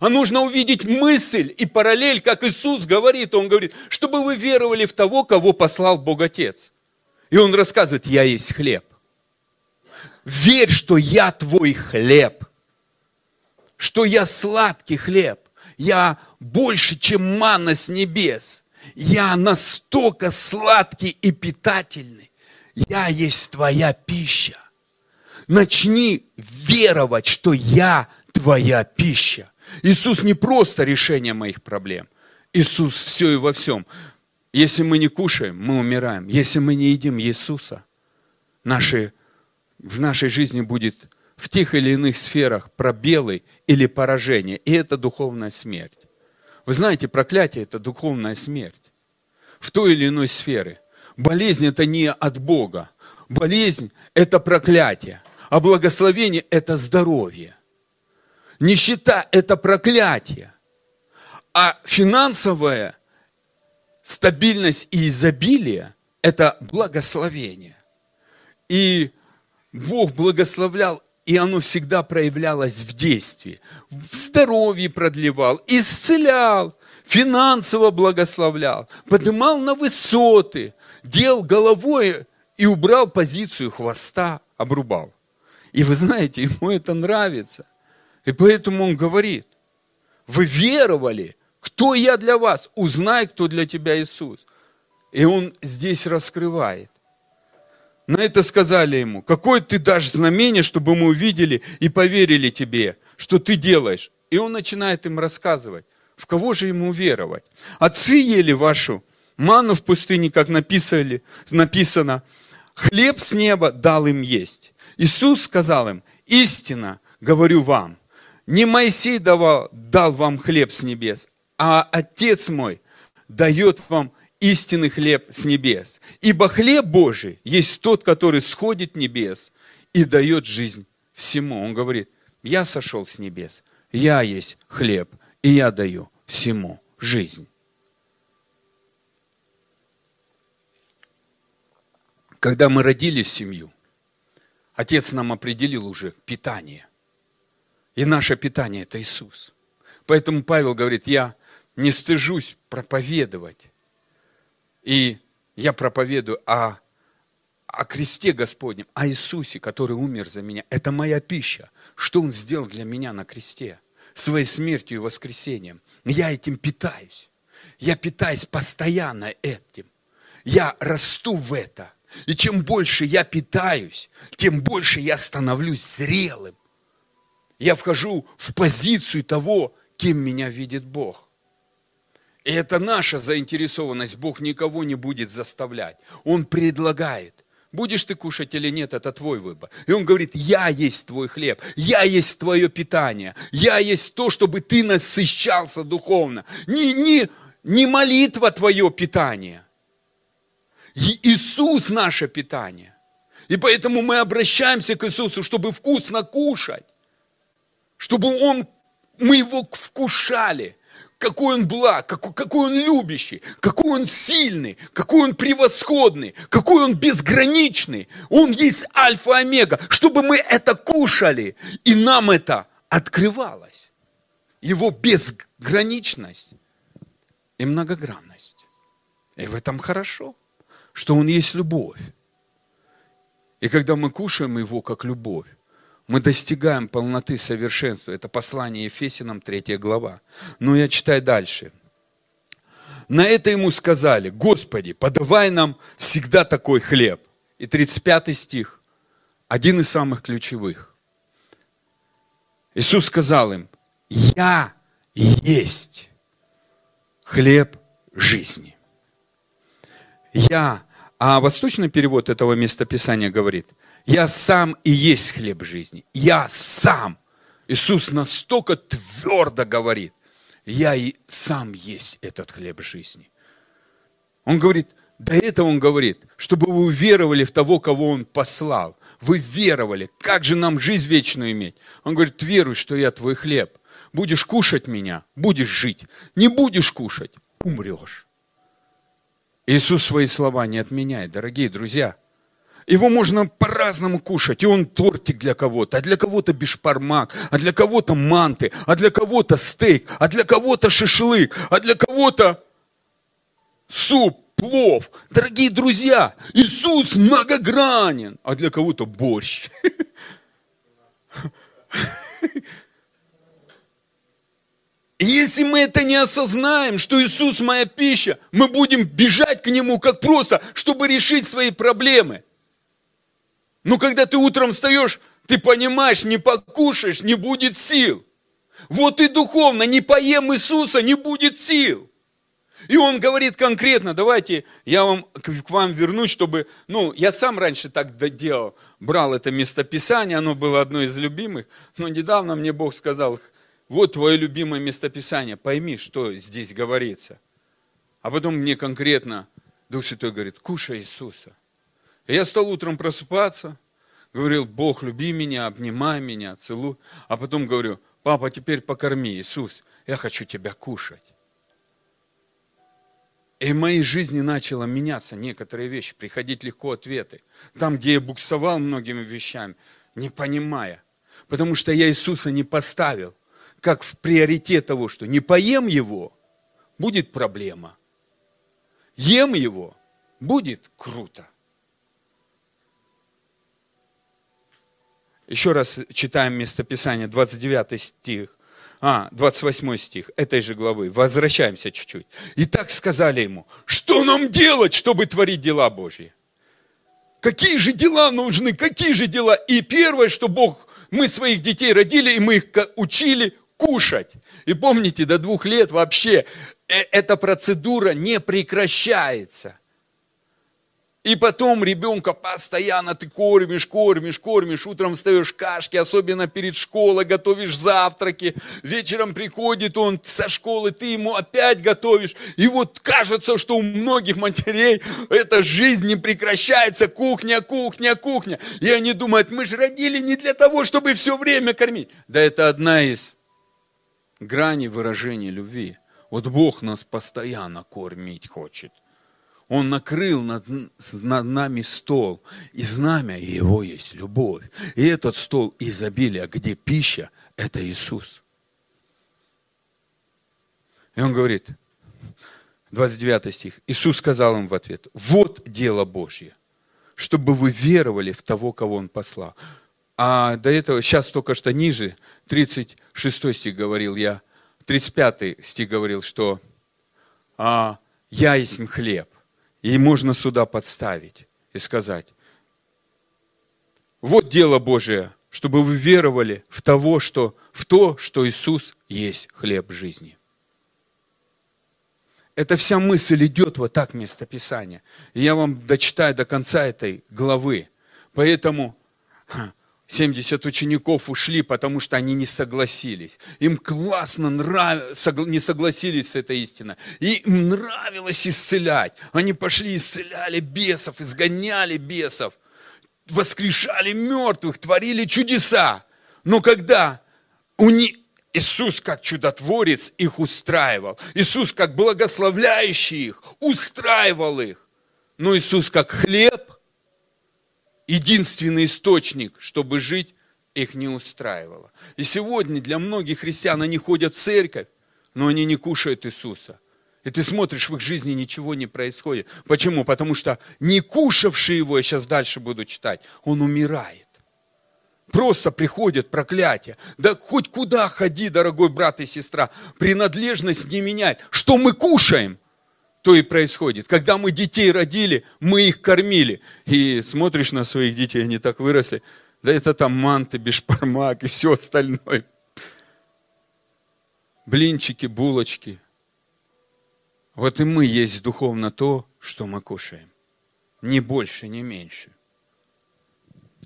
А нужно увидеть мысль и параллель, как Иисус говорит. Он говорит, чтобы вы веровали в того, кого послал Бог Отец. И он рассказывает, я есть хлеб. Верь, что я твой хлеб. Что я сладкий хлеб я больше, чем манна с небес. Я настолько сладкий и питательный. Я есть твоя пища. Начни веровать, что я твоя пища. Иисус не просто решение моих проблем. Иисус все и во всем. Если мы не кушаем, мы умираем. Если мы не едим Иисуса, наши, в нашей жизни будет в тех или иных сферах пробелы или поражение. И это духовная смерть. Вы знаете, проклятие – это духовная смерть. В той или иной сфере. Болезнь – это не от Бога. Болезнь – это проклятие. А благословение – это здоровье. Нищета – это проклятие. А финансовая стабильность и изобилие – это благословение. И Бог благословлял, и оно всегда проявлялось в действии. В здоровье продлевал, исцелял, финансово благословлял, поднимал на высоты, делал головой и убрал позицию хвоста, обрубал. И вы знаете, ему это нравится. И поэтому он говорит, вы веровали – кто я для вас? Узнай, кто для тебя Иисус. И он здесь раскрывает. На это сказали ему, какое ты дашь знамение, чтобы мы увидели и поверили тебе, что ты делаешь. И он начинает им рассказывать, в кого же ему веровать. Отцы ели вашу ману в пустыне, как написали, написано, хлеб с неба дал им есть. Иисус сказал им, истина, говорю вам, не Моисей давал, дал вам хлеб с небес, а Отец мой дает вам истинный хлеб с небес. Ибо хлеб Божий есть тот, который сходит небес и дает жизнь всему. Он говорит, я сошел с небес, я есть хлеб, и я даю всему жизнь. Когда мы родились в семью, Отец нам определил уже питание. И наше питание – это Иисус. Поэтому Павел говорит, я не стыжусь проповедовать. И я проповедую о, о кресте Господнем, о Иисусе, который умер за меня. Это моя пища. Что Он сделал для меня на кресте? Своей смертью и воскресением. Я этим питаюсь. Я питаюсь постоянно этим. Я расту в это. И чем больше я питаюсь, тем больше я становлюсь зрелым. Я вхожу в позицию того, кем меня видит Бог. И это наша заинтересованность. Бог никого не будет заставлять. Он предлагает. Будешь ты кушать или нет, это твой выбор. И он говорит, я есть твой хлеб, я есть твое питание, я есть то, чтобы ты насыщался духовно. Не, не, не молитва твое питание. И Иисус наше питание. И поэтому мы обращаемся к Иисусу, чтобы вкусно кушать, чтобы Он, мы Его вкушали какой он благ, какой, какой он любящий, какой он сильный, какой он превосходный, какой он безграничный. Он есть альфа-омега, чтобы мы это кушали, и нам это открывалось. Его безграничность и многогранность. И в этом хорошо, что он есть любовь. И когда мы кушаем его как любовь, мы достигаем полноты совершенства. Это послание Ефесинам, 3 глава. Но я читаю дальше. На это ему сказали, Господи, подавай нам всегда такой хлеб. И 35 стих, один из самых ключевых. Иисус сказал им, я есть хлеб жизни. Я, а восточный перевод этого местописания говорит – я сам и есть хлеб жизни. Я сам. Иисус настолько твердо говорит, я и сам есть этот хлеб жизни. Он говорит, до этого он говорит, чтобы вы уверовали в того, кого он послал. Вы веровали. Как же нам жизнь вечную иметь? Он говорит, веруй, что я твой хлеб. Будешь кушать меня, будешь жить. Не будешь кушать, умрешь. Иисус свои слова не отменяет, дорогие друзья. Его можно по-разному кушать. И он тортик для кого-то, а для кого-то бешпармак, а для кого-то манты, а для кого-то стейк, а для кого-то шашлык, а для кого-то суп, плов. Дорогие друзья, Иисус многогранен, а для кого-то борщ. Если мы это не осознаем, что Иисус моя пища, мы будем бежать к Нему как просто, чтобы решить свои проблемы. Но когда ты утром встаешь, ты понимаешь, не покушаешь, не будет сил. Вот и духовно, не поем Иисуса, не будет сил. И он говорит конкретно, давайте я вам, к вам вернусь, чтобы, ну, я сам раньше так делал, брал это местописание, оно было одно из любимых, но недавно мне Бог сказал, вот твое любимое местописание, пойми, что здесь говорится. А потом мне конкретно Дух Святой говорит, кушай Иисуса. Я стал утром просыпаться, говорил, Бог, люби меня, обнимай меня, целуй. А потом говорю, папа, теперь покорми, Иисус, я хочу тебя кушать. И в моей жизни начало меняться некоторые вещи, приходить легко ответы. Там, где я буксовал многими вещами, не понимая. Потому что я Иисуса не поставил как в приоритет того, что не поем его, будет проблема. Ем его, будет круто. Еще раз читаем местописание, 29 стих. А, 28 стих этой же главы. Возвращаемся чуть-чуть. И так сказали ему, что нам делать, чтобы творить дела Божьи? Какие же дела нужны? Какие же дела? И первое, что Бог, мы своих детей родили, и мы их учили кушать. И помните, до двух лет вообще э, эта процедура не прекращается. И потом ребенка постоянно ты кормишь, кормишь, кормишь. Утром встаешь кашки, особенно перед школой, готовишь завтраки. Вечером приходит он со школы, ты ему опять готовишь. И вот кажется, что у многих матерей эта жизнь не прекращается. Кухня, кухня, кухня. И они думают, мы же родили не для того, чтобы все время кормить. Да это одна из граней выражения любви. Вот Бог нас постоянно кормить хочет. Он накрыл над, над нами стол, и знамя его есть любовь. И этот стол изобилия, где пища, это Иисус. И он говорит, 29 стих, Иисус сказал им в ответ, вот дело Божье, чтобы вы веровали в того, кого Он послал. А до этого, сейчас только что ниже, 36 стих говорил я, 35 стих говорил, что а, «Я есть хлеб». И можно сюда подставить и сказать, вот дело Божие, чтобы вы веровали в, того, что, в то, что Иисус есть хлеб жизни. Эта вся мысль идет вот так вместо Писания. И я вам дочитаю до конца этой главы. Поэтому 70 учеников ушли, потому что они не согласились. Им классно нравилось, не согласились с этой истиной. И им нравилось исцелять. Они пошли, исцеляли бесов, изгоняли бесов, воскрешали мертвых, творили чудеса. Но когда у них Иисус как чудотворец их устраивал. Иисус как благословляющий их устраивал их. Но Иисус как хлеб единственный источник, чтобы жить, их не устраивало. И сегодня для многих христиан они ходят в церковь, но они не кушают Иисуса. И ты смотришь, в их жизни ничего не происходит. Почему? Потому что не кушавший его, я сейчас дальше буду читать, он умирает. Просто приходит проклятие. Да хоть куда ходи, дорогой брат и сестра, принадлежность не меняет. Что мы кушаем? То и происходит. Когда мы детей родили, мы их кормили. И смотришь на своих детей, они так выросли. Да это там манты, бешпармак и все остальное. Блинчики, булочки. Вот и мы есть духовно то, что мы кушаем. Ни больше, ни меньше.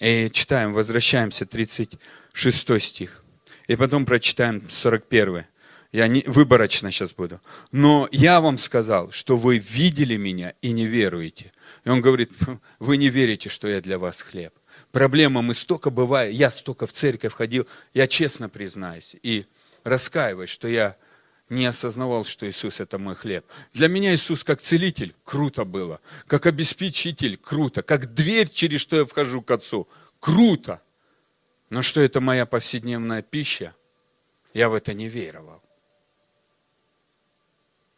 И читаем, возвращаемся, 36 стих. И потом прочитаем 41. Я не, выборочно сейчас буду. Но я вам сказал, что вы видели меня и не веруете. И он говорит, вы не верите, что я для вас хлеб. Проблема, мы столько бывает, я столько в церковь ходил, я честно признаюсь и раскаиваюсь, что я не осознавал, что Иисус это мой хлеб. Для меня Иисус как целитель круто было, как обеспечитель круто, как дверь, через что я вхожу к Отцу круто. Но что это моя повседневная пища, я в это не веровал.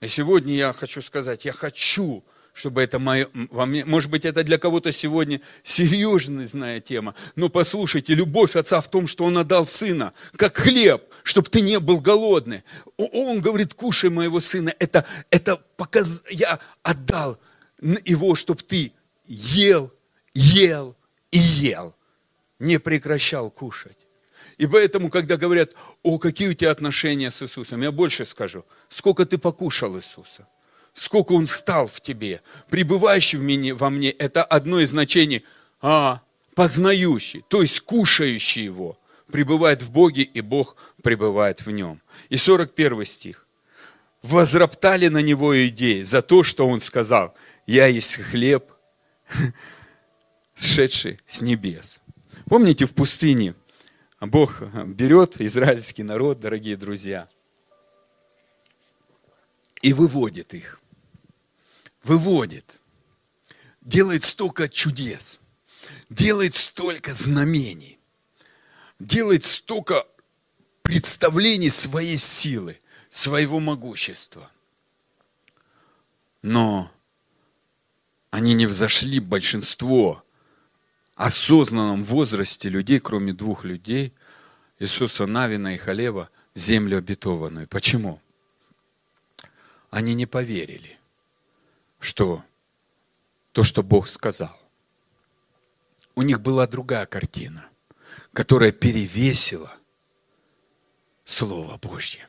И сегодня я хочу сказать, я хочу, чтобы это мое, во мне, может быть, это для кого-то сегодня серьезная тема, но послушайте, любовь Отца в том, что Он отдал Сына, как хлеб, чтобы ты не был голодный. Он говорит, кушай моего Сына, это, это показ... я отдал его, чтобы ты ел, ел и ел, не прекращал кушать. И поэтому, когда говорят, о, какие у тебя отношения с Иисусом, я больше скажу, сколько ты покушал Иисуса, сколько Он стал в тебе. Пребывающий в мне, во мне – это одно из значений а, познающий, то есть кушающий Его. Пребывает в Боге, и Бог пребывает в нем. И 41 стих. Возроптали на Него иудеи за то, что Он сказал, «Я есть хлеб, (laughs) сшедший с небес». Помните, в пустыне Бог берет израильский народ, дорогие друзья, и выводит их. Выводит. Делает столько чудес. Делает столько знамений. Делает столько представлений своей силы, своего могущества. Но они не взошли большинство осознанном возрасте людей, кроме двух людей, Иисуса Навина и Халева, в землю обетованную. Почему? Они не поверили, что то, что Бог сказал. У них была другая картина, которая перевесила Слово Божье,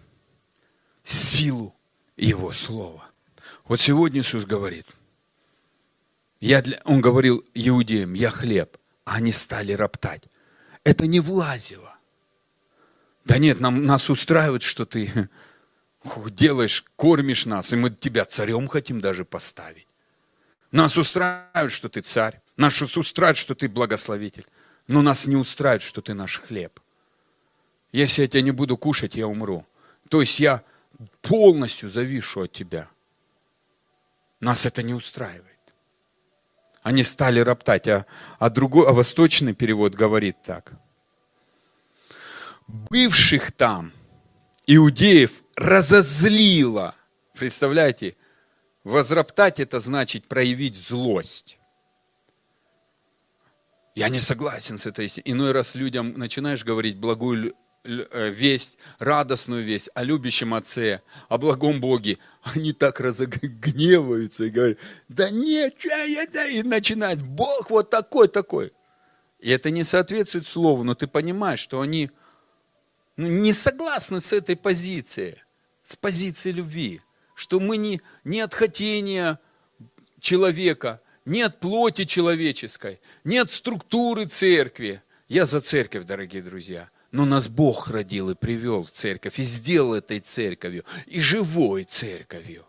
силу Его Слова. Вот сегодня Иисус говорит, я для... Он говорил иудеям, я хлеб, они стали роптать. Это не влазило. Да нет, нам, нас устраивает, что ты (laughs) делаешь, кормишь нас, и мы тебя царем хотим даже поставить. Нас устраивает, что ты царь. Нас устраивает, что ты благословитель. Но нас не устраивает, что ты наш хлеб. Если я тебя не буду кушать, я умру. То есть я полностью завишу от тебя. Нас это не устраивает. Они стали роптать. А, а, другой, а восточный перевод говорит так. Бывших там иудеев разозлило. Представляете, возроптать это значит проявить злость. Я не согласен с этой. Иной раз людям начинаешь говорить благую весть, радостную весть о любящем Отце, о благом Боге, они так разгневаются и говорят, да нет, это, и начинают, Бог вот такой, такой. И это не соответствует Слову, но ты понимаешь, что они ну, не согласны с этой позицией, с позицией любви, что мы не, не от хотения человека, не от плоти человеческой, не от структуры церкви. Я за церковь, дорогие друзья. Но нас Бог родил и привел в церковь, и сделал этой церковью, и живой церковью.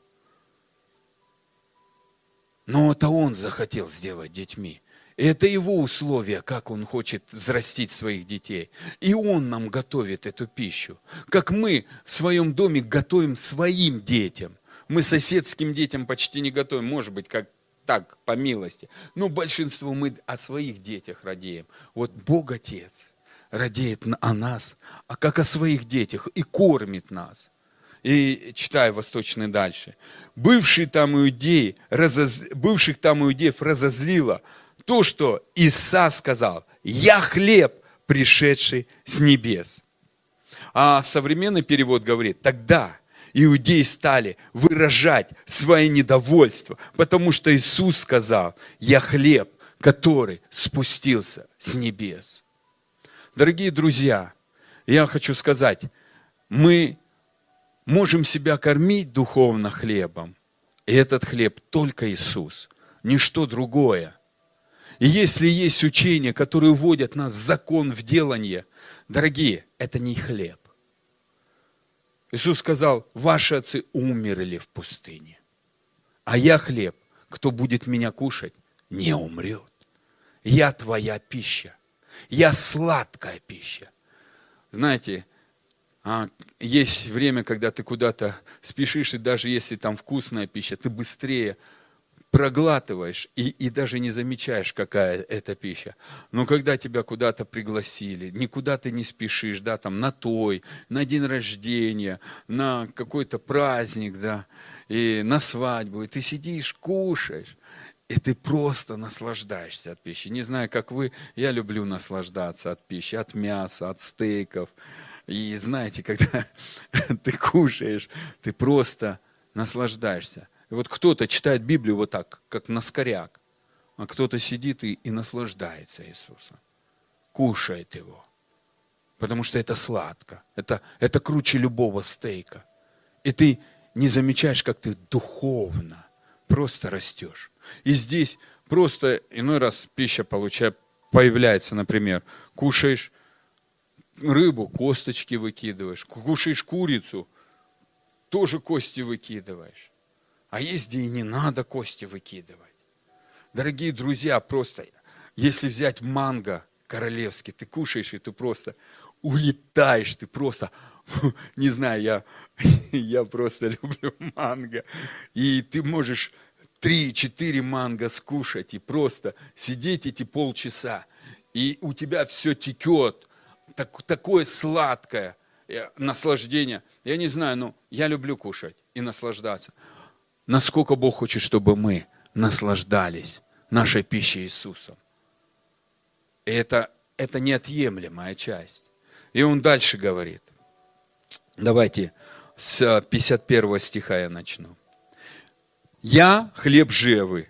Но это Он захотел сделать детьми. Это его условия, как он хочет взрастить своих детей. И он нам готовит эту пищу. Как мы в своем доме готовим своим детям. Мы соседским детям почти не готовим, может быть, как так, по милости. Но большинство мы о своих детях радеем. Вот Бог Отец – радеет о нас, а как о своих детях, и кормит нас. И читаю восточный дальше. Бывшие там иудеи, разоз... бывших там иудеев разозлило то, что Иса сказал, я хлеб, пришедший с небес. А современный перевод говорит, тогда иудеи стали выражать свое недовольство, потому что Иисус сказал, я хлеб, который спустился с небес. Дорогие друзья, я хочу сказать, мы можем себя кормить духовно хлебом, и этот хлеб только Иисус, ничто другое. И если есть учения, которые вводят нас в закон в делание, дорогие, это не хлеб. Иисус сказал, ваши отцы умерли в пустыне, а я хлеб, кто будет меня кушать, не умрет. Я твоя пища. Я сладкая пища. Знаете, а, есть время, когда ты куда-то спешишь, и даже если там вкусная пища, ты быстрее проглатываешь и, и даже не замечаешь, какая это пища. Но когда тебя куда-то пригласили, никуда ты не спешишь, да, там на той, на день рождения, на какой-то праздник, да, и на свадьбу, и ты сидишь, кушаешь, и ты просто наслаждаешься от пищи. Не знаю, как вы, я люблю наслаждаться от пищи, от мяса, от стейков. И знаете, когда (laughs) ты кушаешь, ты просто наслаждаешься. И вот кто-то читает Библию вот так, как на скоряк, а кто-то сидит и, и наслаждается Иисусом, кушает его. Потому что это сладко, это, это круче любого стейка. И ты не замечаешь, как ты духовно просто растешь. И здесь просто иной раз пища получая, появляется, например, кушаешь рыбу, косточки выкидываешь, кушаешь курицу, тоже кости выкидываешь. А есть где и не надо кости выкидывать. Дорогие друзья, просто, если взять манго королевский, ты кушаешь, и ты просто улетаешь, ты просто, не знаю, я, (laughs) я просто люблю манго. И ты можешь три-четыре манго скушать и просто сидеть эти полчаса. И у тебя все текет, так, такое сладкое э, наслаждение. Я не знаю, но я люблю кушать и наслаждаться. Насколько Бог хочет, чтобы мы наслаждались нашей пищей Иисусом. И это, это неотъемлемая часть. И он дальше говорит. Давайте с 51 стиха я начну. «Я хлеб живый,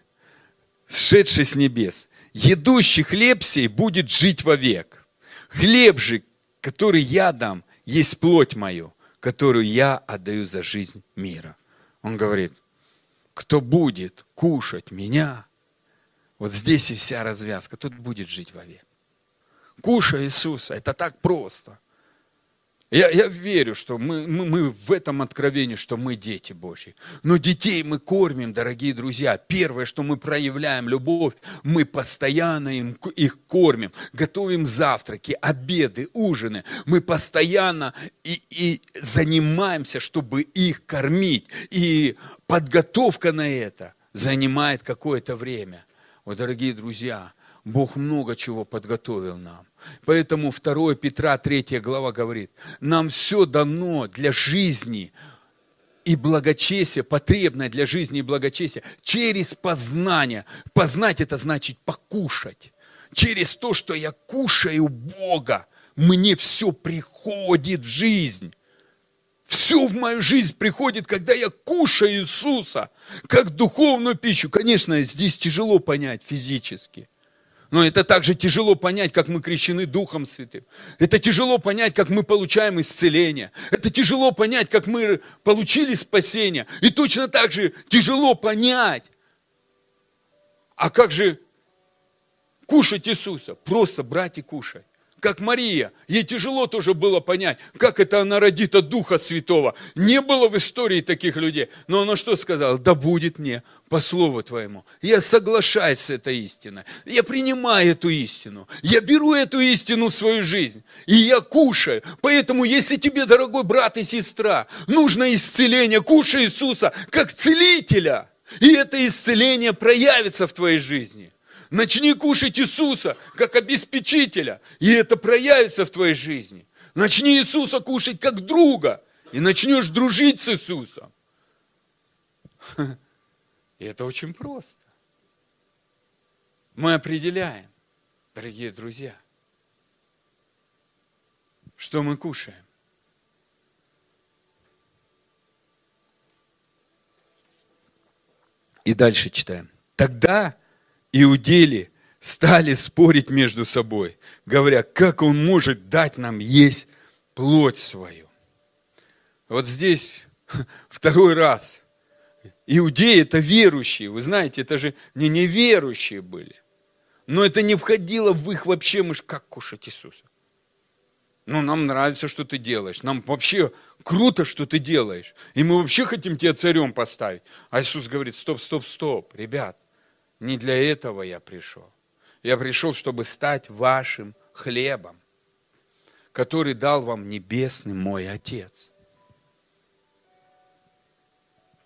сшедший с небес, едущий хлеб сей будет жить вовек. Хлеб же, который я дам, есть плоть мою, которую я отдаю за жизнь мира». Он говорит, кто будет кушать меня, вот здесь и вся развязка, тот будет жить вовек. Кушай Иисуса, это так просто. Я, я верю, что мы, мы, мы в этом откровении, что мы дети Божьи. Но детей мы кормим, дорогие друзья. Первое, что мы проявляем любовь, мы постоянно им, их кормим, готовим завтраки, обеды, ужины. Мы постоянно и, и занимаемся, чтобы их кормить. И подготовка на это занимает какое-то время. Вот, дорогие друзья, Бог много чего подготовил нам. Поэтому 2 Петра 3 глава говорит, нам все дано для жизни и благочестия, потребное для жизни и благочестия, через познание. Познать это значит покушать. Через то, что я кушаю Бога, мне все приходит в жизнь. Все в мою жизнь приходит, когда я кушаю Иисуса, как духовную пищу. Конечно, здесь тяжело понять физически – но это также тяжело понять, как мы крещены Духом Святым. Это тяжело понять, как мы получаем исцеление. Это тяжело понять, как мы получили спасение. И точно так же тяжело понять, а как же кушать Иисуса? Просто брать и кушать как Мария. Ей тяжело тоже было понять, как это она родит от Духа Святого. Не было в истории таких людей. Но она что сказала? Да будет мне по слову твоему. Я соглашаюсь с этой истиной. Я принимаю эту истину. Я беру эту истину в свою жизнь. И я кушаю. Поэтому, если тебе, дорогой брат и сестра, нужно исцеление, кушай Иисуса как целителя. И это исцеление проявится в твоей жизни. Начни кушать Иисуса как обеспечителя, и это проявится в твоей жизни. Начни Иисуса кушать как друга, и начнешь дружить с Иисусом. (laughs) И это очень просто. Мы определяем, дорогие друзья, что мы кушаем. И дальше читаем. Тогда иудеи стали спорить между собой, говоря, как он может дать нам есть плоть свою. Вот здесь (laughs) второй раз. Иудеи это верующие, вы знаете, это же не неверующие были. Но это не входило в их вообще, мы как кушать Иисуса. Ну, нам нравится, что ты делаешь. Нам вообще круто, что ты делаешь. И мы вообще хотим тебя царем поставить. А Иисус говорит, стоп, стоп, стоп, ребят. Не для этого я пришел. Я пришел, чтобы стать вашим хлебом, который дал вам небесный мой Отец.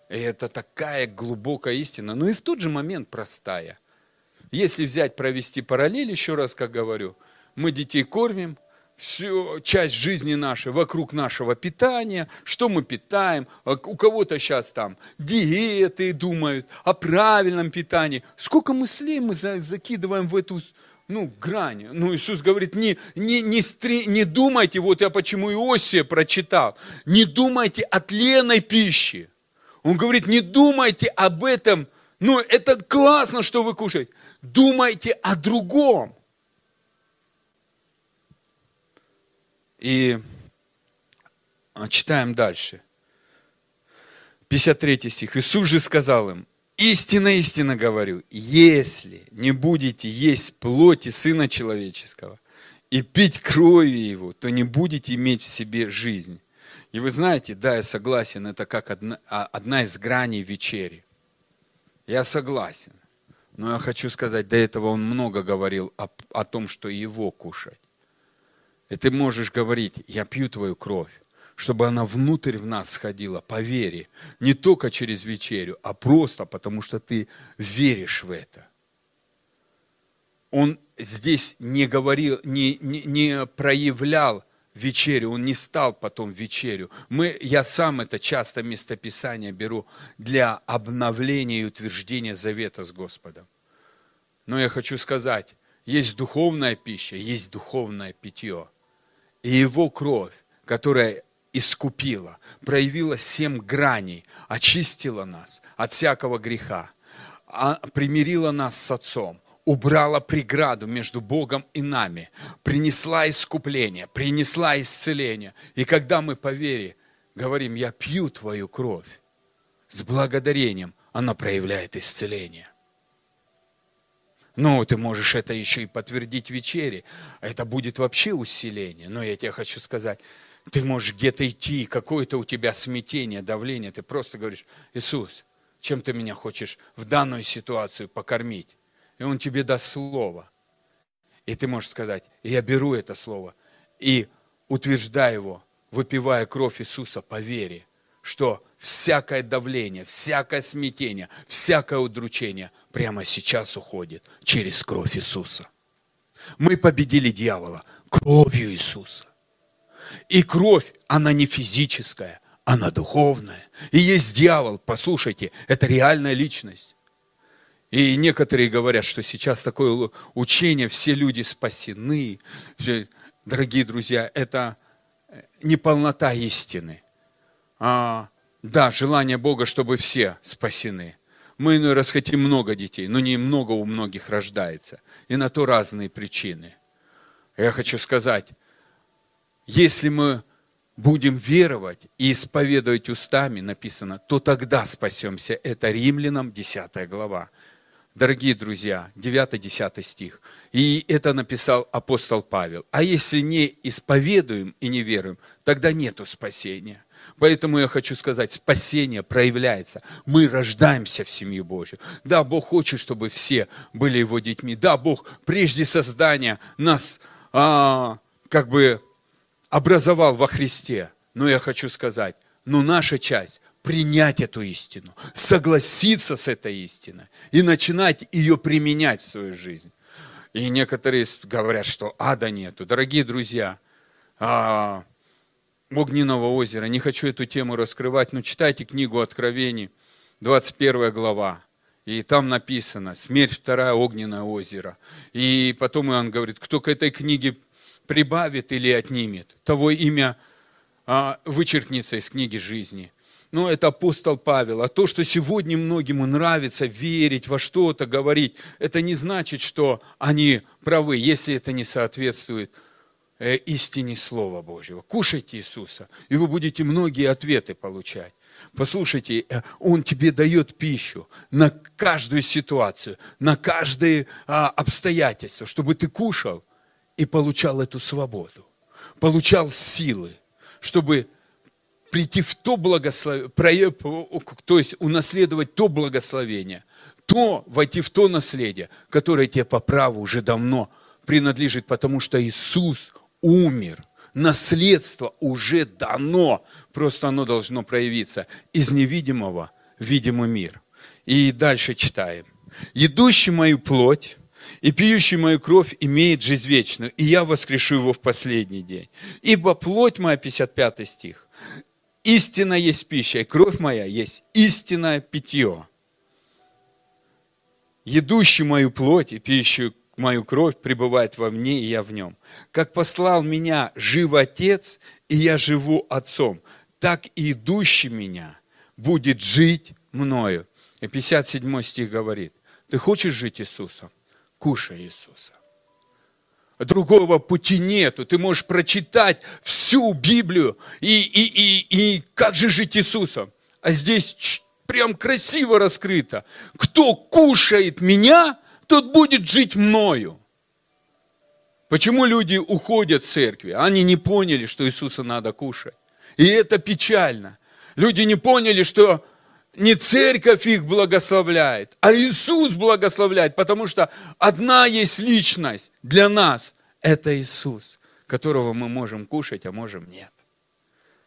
И это такая глубокая истина, но и в тот же момент простая. Если взять, провести параллель, еще раз, как говорю, мы детей кормим, всю часть жизни нашей вокруг нашего питания, что мы питаем. А у кого-то сейчас там диеты думают о правильном питании. Сколько мыслей мы закидываем в эту ну, грань. Ну, Иисус говорит, не, не, не, стри, не думайте, вот я почему Иосия прочитал, не думайте о тленной пище. Он говорит, не думайте об этом, ну, это классно, что вы кушаете. Думайте о другом. И а, читаем дальше. 53 стих. Иисус же сказал им, истинно, истинно говорю, если не будете есть плоти Сына Человеческого и пить крови Его, то не будете иметь в себе жизнь. И вы знаете, да, я согласен, это как одна, а, одна из граней вечери. Я согласен. Но я хочу сказать, до этого он много говорил о, о том, что его кушать. И ты можешь говорить, я пью твою кровь, чтобы она внутрь в нас сходила по вере. Не только через вечерю, а просто потому, что ты веришь в это. Он здесь не говорил, не, не, не проявлял вечерю, он не стал потом вечерю. Мы, я сам это часто местописание беру для обновления и утверждения завета с Господом. Но я хочу сказать, есть духовная пища, есть духовное питье. И его кровь, которая искупила, проявила семь граней, очистила нас от всякого греха, а, примирила нас с Отцом, убрала преграду между Богом и нами, принесла искупление, принесла исцеление. И когда мы по вере говорим, я пью твою кровь, с благодарением она проявляет исцеление. Ну, ты можешь это еще и подтвердить в вечере. Это будет вообще усиление. Но я тебе хочу сказать, ты можешь где-то идти, какое-то у тебя смятение, давление. Ты просто говоришь, Иисус, чем ты меня хочешь в данную ситуацию покормить? и Он тебе даст слово. И ты можешь сказать, я беру это слово и утверждаю его, выпивая кровь Иисуса по вере, что всякое давление, всякое смятение, всякое удручение прямо сейчас уходит через кровь Иисуса. Мы победили дьявола кровью Иисуса. И кровь, она не физическая, она духовная. И есть дьявол, послушайте, это реальная личность. И некоторые говорят, что сейчас такое учение, все люди спасены. Дорогие друзья, это не полнота истины. А, да, желание Бога, чтобы все спасены. Мы иной раз хотим много детей, но не много у многих рождается. И на то разные причины. Я хочу сказать, если мы будем веровать и исповедовать устами, написано, то тогда спасемся. Это Римлянам 10 глава дорогие друзья, 9-10 стих. И это написал апостол Павел. А если не исповедуем и не веруем, тогда нету спасения. Поэтому я хочу сказать, спасение проявляется. Мы рождаемся в семью Божью. Да, Бог хочет, чтобы все были Его детьми. Да, Бог прежде создания нас а, как бы образовал во Христе. Но я хочу сказать, но наша часть принять эту истину, согласиться с этой истиной и начинать ее применять в свою жизнь. И некоторые говорят, что ада нету. Дорогие друзья, а, огненного озера, не хочу эту тему раскрывать, но читайте книгу Откровений, 21 глава. И там написано, смерть вторая, огненное озеро. И потом Иоанн говорит, кто к этой книге прибавит или отнимет, того имя а, вычеркнется из книги жизни ну, это апостол Павел. А то, что сегодня многим нравится верить во что-то, говорить, это не значит, что они правы, если это не соответствует истине Слова Божьего. Кушайте Иисуса, и вы будете многие ответы получать. Послушайте, э, Он тебе дает пищу на каждую ситуацию, на каждое а, обстоятельство, чтобы ты кушал и получал эту свободу, получал силы, чтобы прийти в то благословение, то есть унаследовать то благословение, то войти в то наследие, которое тебе по праву уже давно принадлежит, потому что Иисус умер. Наследство уже дано, просто оно должно проявиться из невидимого видимый мир. И дальше читаем. «Едущий мою плоть и пьющий мою кровь имеет жизнь вечную, и я воскрешу его в последний день. Ибо плоть моя, 55 стих, истина есть пища, и кровь моя есть истинное питье. Едущий мою плоть и пищу мою кровь пребывает во мне, и я в нем. Как послал меня жив Отец, и я живу Отцом, так и идущий меня будет жить мною. И 57 стих говорит, ты хочешь жить Иисусом? Кушай Иисуса. Другого пути нету. Ты можешь прочитать всю Библию и, и, и, и как же жить Иисусом. а здесь прям красиво раскрыто. Кто кушает меня, тот будет жить мною. Почему люди уходят в церкви? Они не поняли, что Иисуса надо кушать. И это печально. Люди не поняли, что не церковь их благословляет, а Иисус благословляет, потому что одна есть личность для нас. Это Иисус, которого мы можем кушать, а можем нет.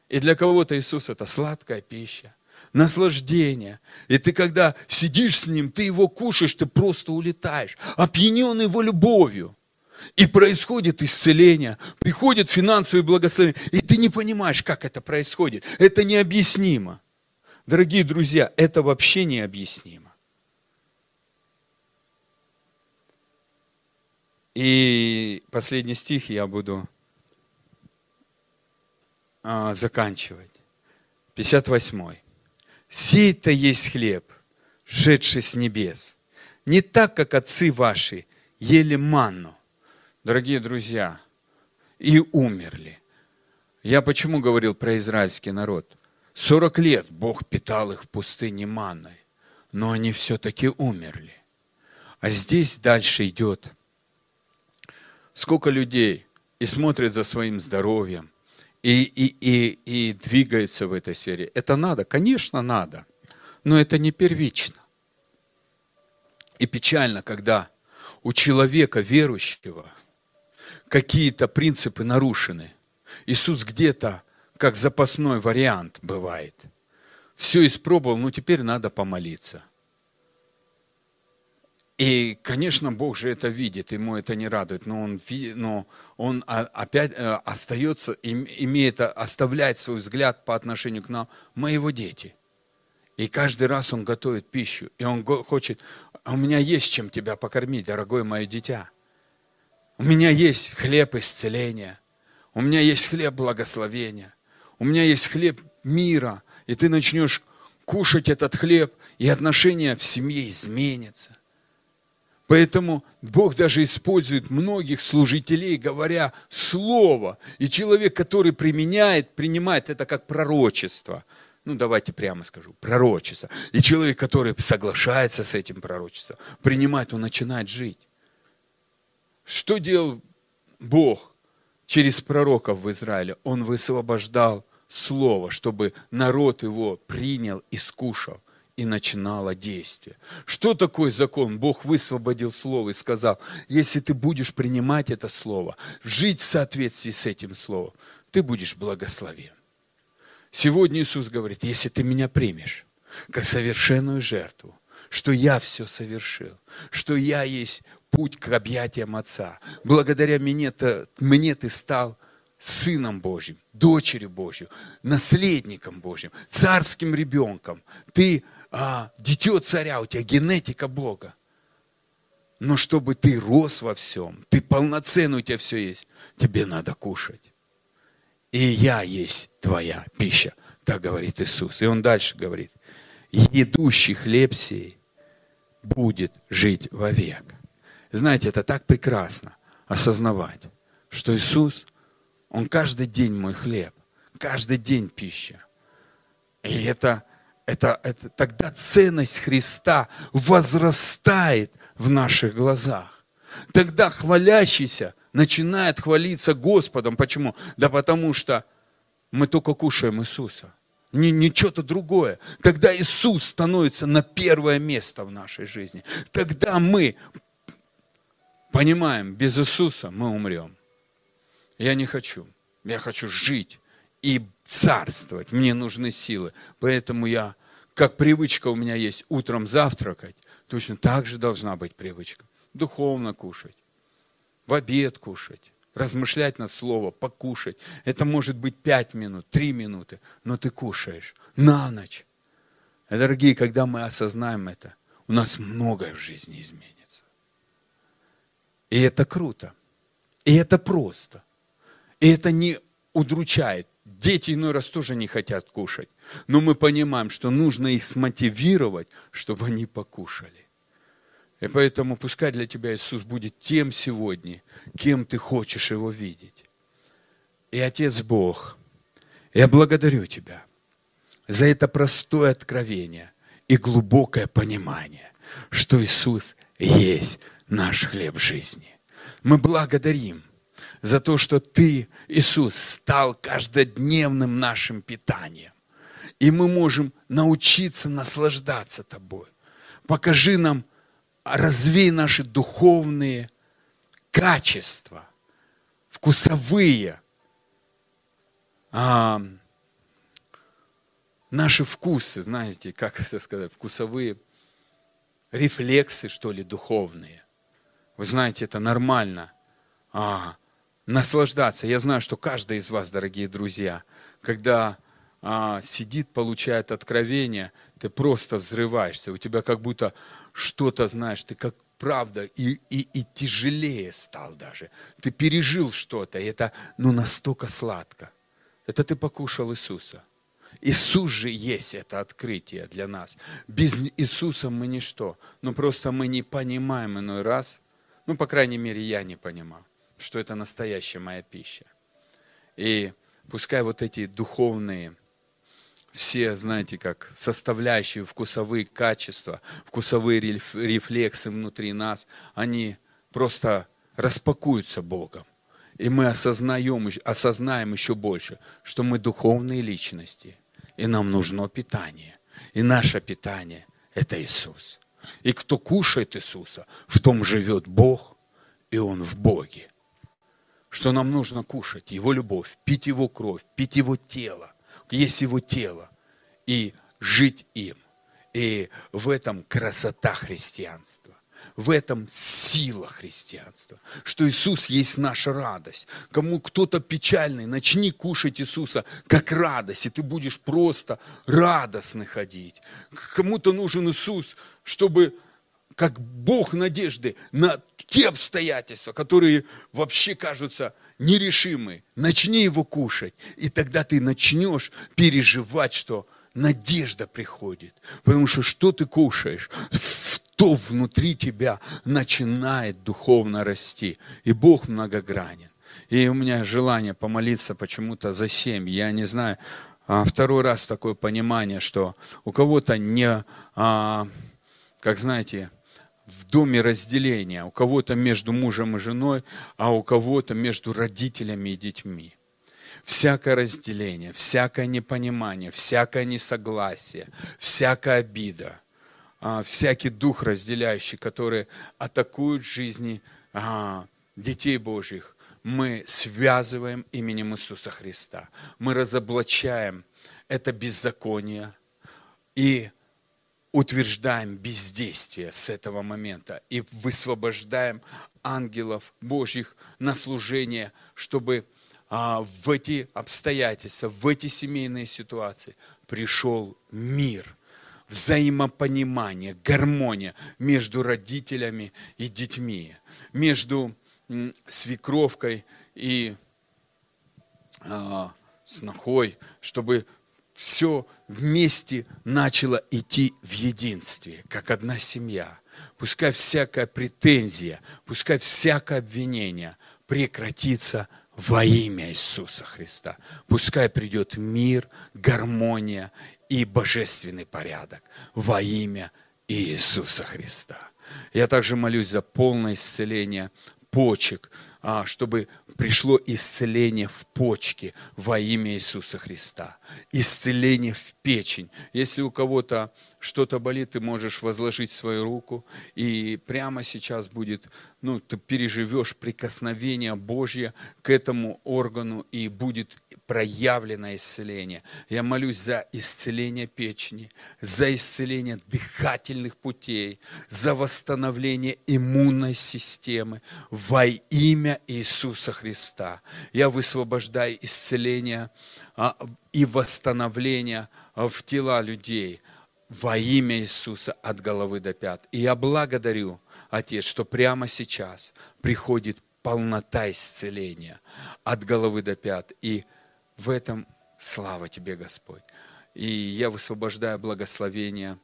И для кого-то Иисус это сладкая пища, наслаждение. И ты когда сидишь с Ним, ты Его кушаешь, ты просто улетаешь, опьянен Его любовью. И происходит исцеление, приходит финансовые благословения, и ты не понимаешь, как это происходит. Это необъяснимо. Дорогие друзья, это вообще необъяснимо. И последний стих я буду а, заканчивать. 58. Сей-то есть хлеб, шедший с небес. Не так, как отцы ваши ели манну, дорогие друзья, и умерли. Я почему говорил про израильский народ? 40 лет Бог питал их в пустыне манной, но они все-таки умерли. А здесь дальше идет. Сколько людей и смотрят за своим здоровьем, и, и, и, и двигаются в этой сфере. Это надо? Конечно, надо. Но это не первично. И печально, когда у человека верующего какие-то принципы нарушены. Иисус где-то как запасной вариант бывает. Все испробовал, ну теперь надо помолиться. И, конечно, Бог же это видит, ему это не радует, но он, но он опять э, остается, имеет, оставляет свой взгляд по отношению к нам, мы его дети. И каждый раз он готовит пищу, и он хочет, у меня есть чем тебя покормить, дорогое мое дитя. У меня есть хлеб исцеления, у меня есть хлеб благословения у меня есть хлеб мира, и ты начнешь кушать этот хлеб, и отношения в семье изменятся. Поэтому Бог даже использует многих служителей, говоря слово. И человек, который применяет, принимает это как пророчество. Ну, давайте прямо скажу, пророчество. И человек, который соглашается с этим пророчеством, принимает, он начинает жить. Что делал Бог через пророков в Израиле? Он высвобождал слово, чтобы народ его принял и скушал, и начинало действие. Что такое закон? Бог высвободил слово и сказал, если ты будешь принимать это слово, жить в соответствии с этим словом, ты будешь благословен. Сегодня Иисус говорит, если ты меня примешь, как совершенную жертву, что я все совершил, что я есть путь к объятиям Отца. Благодаря мне, -то, мне ты стал сыном Божьим, дочерью Божью, наследником Божьим, царским ребенком. Ты а, дитё царя, у тебя генетика Бога. Но чтобы ты рос во всем, ты полноценный, у тебя все есть, тебе надо кушать. И я есть твоя пища, так говорит Иисус. И он дальше говорит, едущий хлеб сей будет жить вовек. Знаете, это так прекрасно осознавать, что Иисус – он каждый день мой хлеб, каждый день пища. И это, это, это тогда ценность Христа возрастает в наших глазах. Тогда хвалящийся начинает хвалиться Господом. Почему? Да потому что мы только кушаем Иисуса. Не, не что-то другое. Когда Иисус становится на первое место в нашей жизни, тогда мы понимаем, без Иисуса мы умрем. Я не хочу. Я хочу жить и царствовать. Мне нужны силы. Поэтому я, как привычка у меня есть утром завтракать, точно так же должна быть привычка. Духовно кушать, в обед кушать, размышлять над словом, покушать. Это может быть пять минут, три минуты, но ты кушаешь на ночь. И, дорогие, когда мы осознаем это, у нас многое в жизни изменится. И это круто. И это просто. И это не удручает. Дети иной раз тоже не хотят кушать. Но мы понимаем, что нужно их смотивировать, чтобы они покушали. И поэтому пускай для тебя Иисус будет тем сегодня, кем ты хочешь Его видеть. И Отец Бог, я благодарю Тебя за это простое откровение и глубокое понимание, что Иисус есть наш хлеб жизни. Мы благодарим за то, что Ты, Иисус, стал каждодневным нашим питанием. И мы можем научиться наслаждаться Тобой. Покажи нам, развей наши духовные качества, вкусовые, а, наши вкусы, знаете, как это сказать, вкусовые рефлексы, что ли, духовные. Вы знаете, это нормально. А, наслаждаться. Я знаю, что каждый из вас, дорогие друзья, когда а, сидит, получает откровение, ты просто взрываешься. У тебя как будто что-то, знаешь, ты как правда, и, и, и тяжелее стал даже. Ты пережил что-то, и это ну, настолько сладко. Это ты покушал Иисуса. Иисус же есть это открытие для нас. Без Иисуса мы ничто. Но просто мы не понимаем иной раз, ну, по крайней мере, я не понимал, что это настоящая моя пища. И пускай вот эти духовные все, знаете, как составляющие, вкусовые качества, вкусовые рефлексы внутри нас, они просто распакуются Богом. И мы осознаем, осознаем еще больше, что мы духовные личности, и нам нужно питание. И наше питание – это Иисус. И кто кушает Иисуса, в том живет Бог, и Он в Боге. Что нам нужно кушать? Его любовь, пить Его кровь, пить Его тело – есть его тело, и жить им. И в этом красота христианства. В этом сила христианства, что Иисус есть наша радость. Кому кто-то печальный, начни кушать Иисуса как радость, и ты будешь просто радостно ходить. Кому-то нужен Иисус, чтобы как Бог надежды на те обстоятельства, которые вообще кажутся нерешимы. Начни его кушать, и тогда ты начнешь переживать, что надежда приходит. Потому что что ты кушаешь, то внутри тебя начинает духовно расти. И Бог многогранен. И у меня желание помолиться почему-то за семьи. Я не знаю, а, второй раз такое понимание, что у кого-то не, а, как знаете, в доме разделения. У кого-то между мужем и женой, а у кого-то между родителями и детьми. Всякое разделение, всякое непонимание, всякое несогласие, всякая обида, а, всякий дух разделяющий, который атакует жизни а, детей Божьих, мы связываем именем Иисуса Христа. Мы разоблачаем это беззаконие и утверждаем бездействие с этого момента и высвобождаем ангелов Божьих на служение, чтобы а, в эти обстоятельства, в эти семейные ситуации пришел мир, взаимопонимание, гармония между родителями и детьми, между свекровкой и а, снохой, чтобы все вместе начало идти в единстве, как одна семья. Пускай всякая претензия, пускай всякое обвинение прекратится во имя Иисуса Христа. Пускай придет мир, гармония и божественный порядок во имя Иисуса Христа. Я также молюсь за полное исцеление почек, чтобы пришло исцеление в почке во имя Иисуса Христа. Исцеление в печень. Если у кого-то что-то болит, ты можешь возложить свою руку, и прямо сейчас будет, ну, ты переживешь прикосновение Божье к этому органу, и будет проявлено исцеление. Я молюсь за исцеление печени, за исцеление дыхательных путей, за восстановление иммунной системы во имя Иисуса Христа. Я высвобождаю исцеление и восстановление в тела людей во имя Иисуса от головы до пят. И я благодарю, Отец, что прямо сейчас приходит полнота исцеления от головы до пят. И в этом слава Тебе, Господь. И я высвобождаю благословение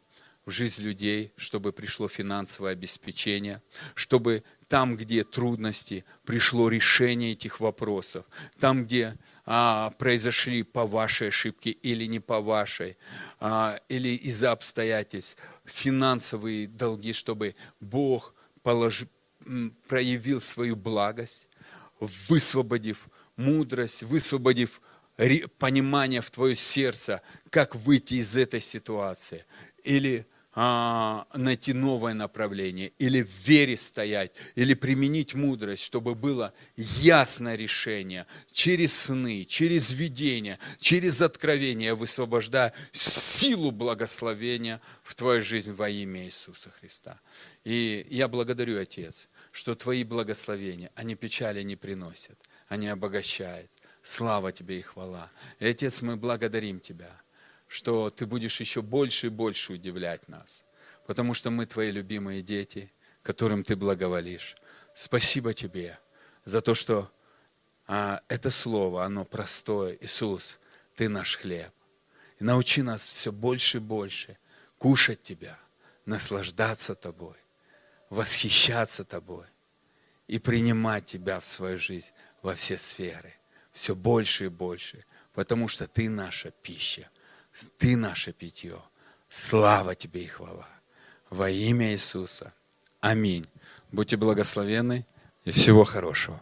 в жизнь людей, чтобы пришло финансовое обеспечение, чтобы там, где трудности, пришло решение этих вопросов, там, где а, произошли по вашей ошибке или не по вашей, а, или из-за обстоятельств, финансовые долги, чтобы Бог положи, проявил свою благость, высвободив мудрость, высвободив понимание в твое сердце, как выйти из этой ситуации. Или а, найти новое направление, или в вере стоять, или применить мудрость, чтобы было ясное решение через сны, через видение, через откровение, высвобождая силу благословения в твою жизнь во имя Иисуса Христа. И я благодарю, Отец, что Твои благословения, они печали не приносят, они обогащают. Слава Тебе и хвала. И, Отец, мы благодарим Тебя – что Ты будешь еще больше и больше удивлять нас, потому что мы Твои любимые дети, которым Ты благоволишь. Спасибо Тебе за то, что а, это слово, оно простое. Иисус, Ты наш хлеб. И научи нас все больше и больше кушать Тебя, наслаждаться Тобой, восхищаться Тобой и принимать Тебя в свою жизнь во все сферы. Все больше и больше, потому что Ты наша пища. Ты наше питье. Слава Тебе и хвала. Во имя Иисуса. Аминь. Будьте благословенны и всего хорошего.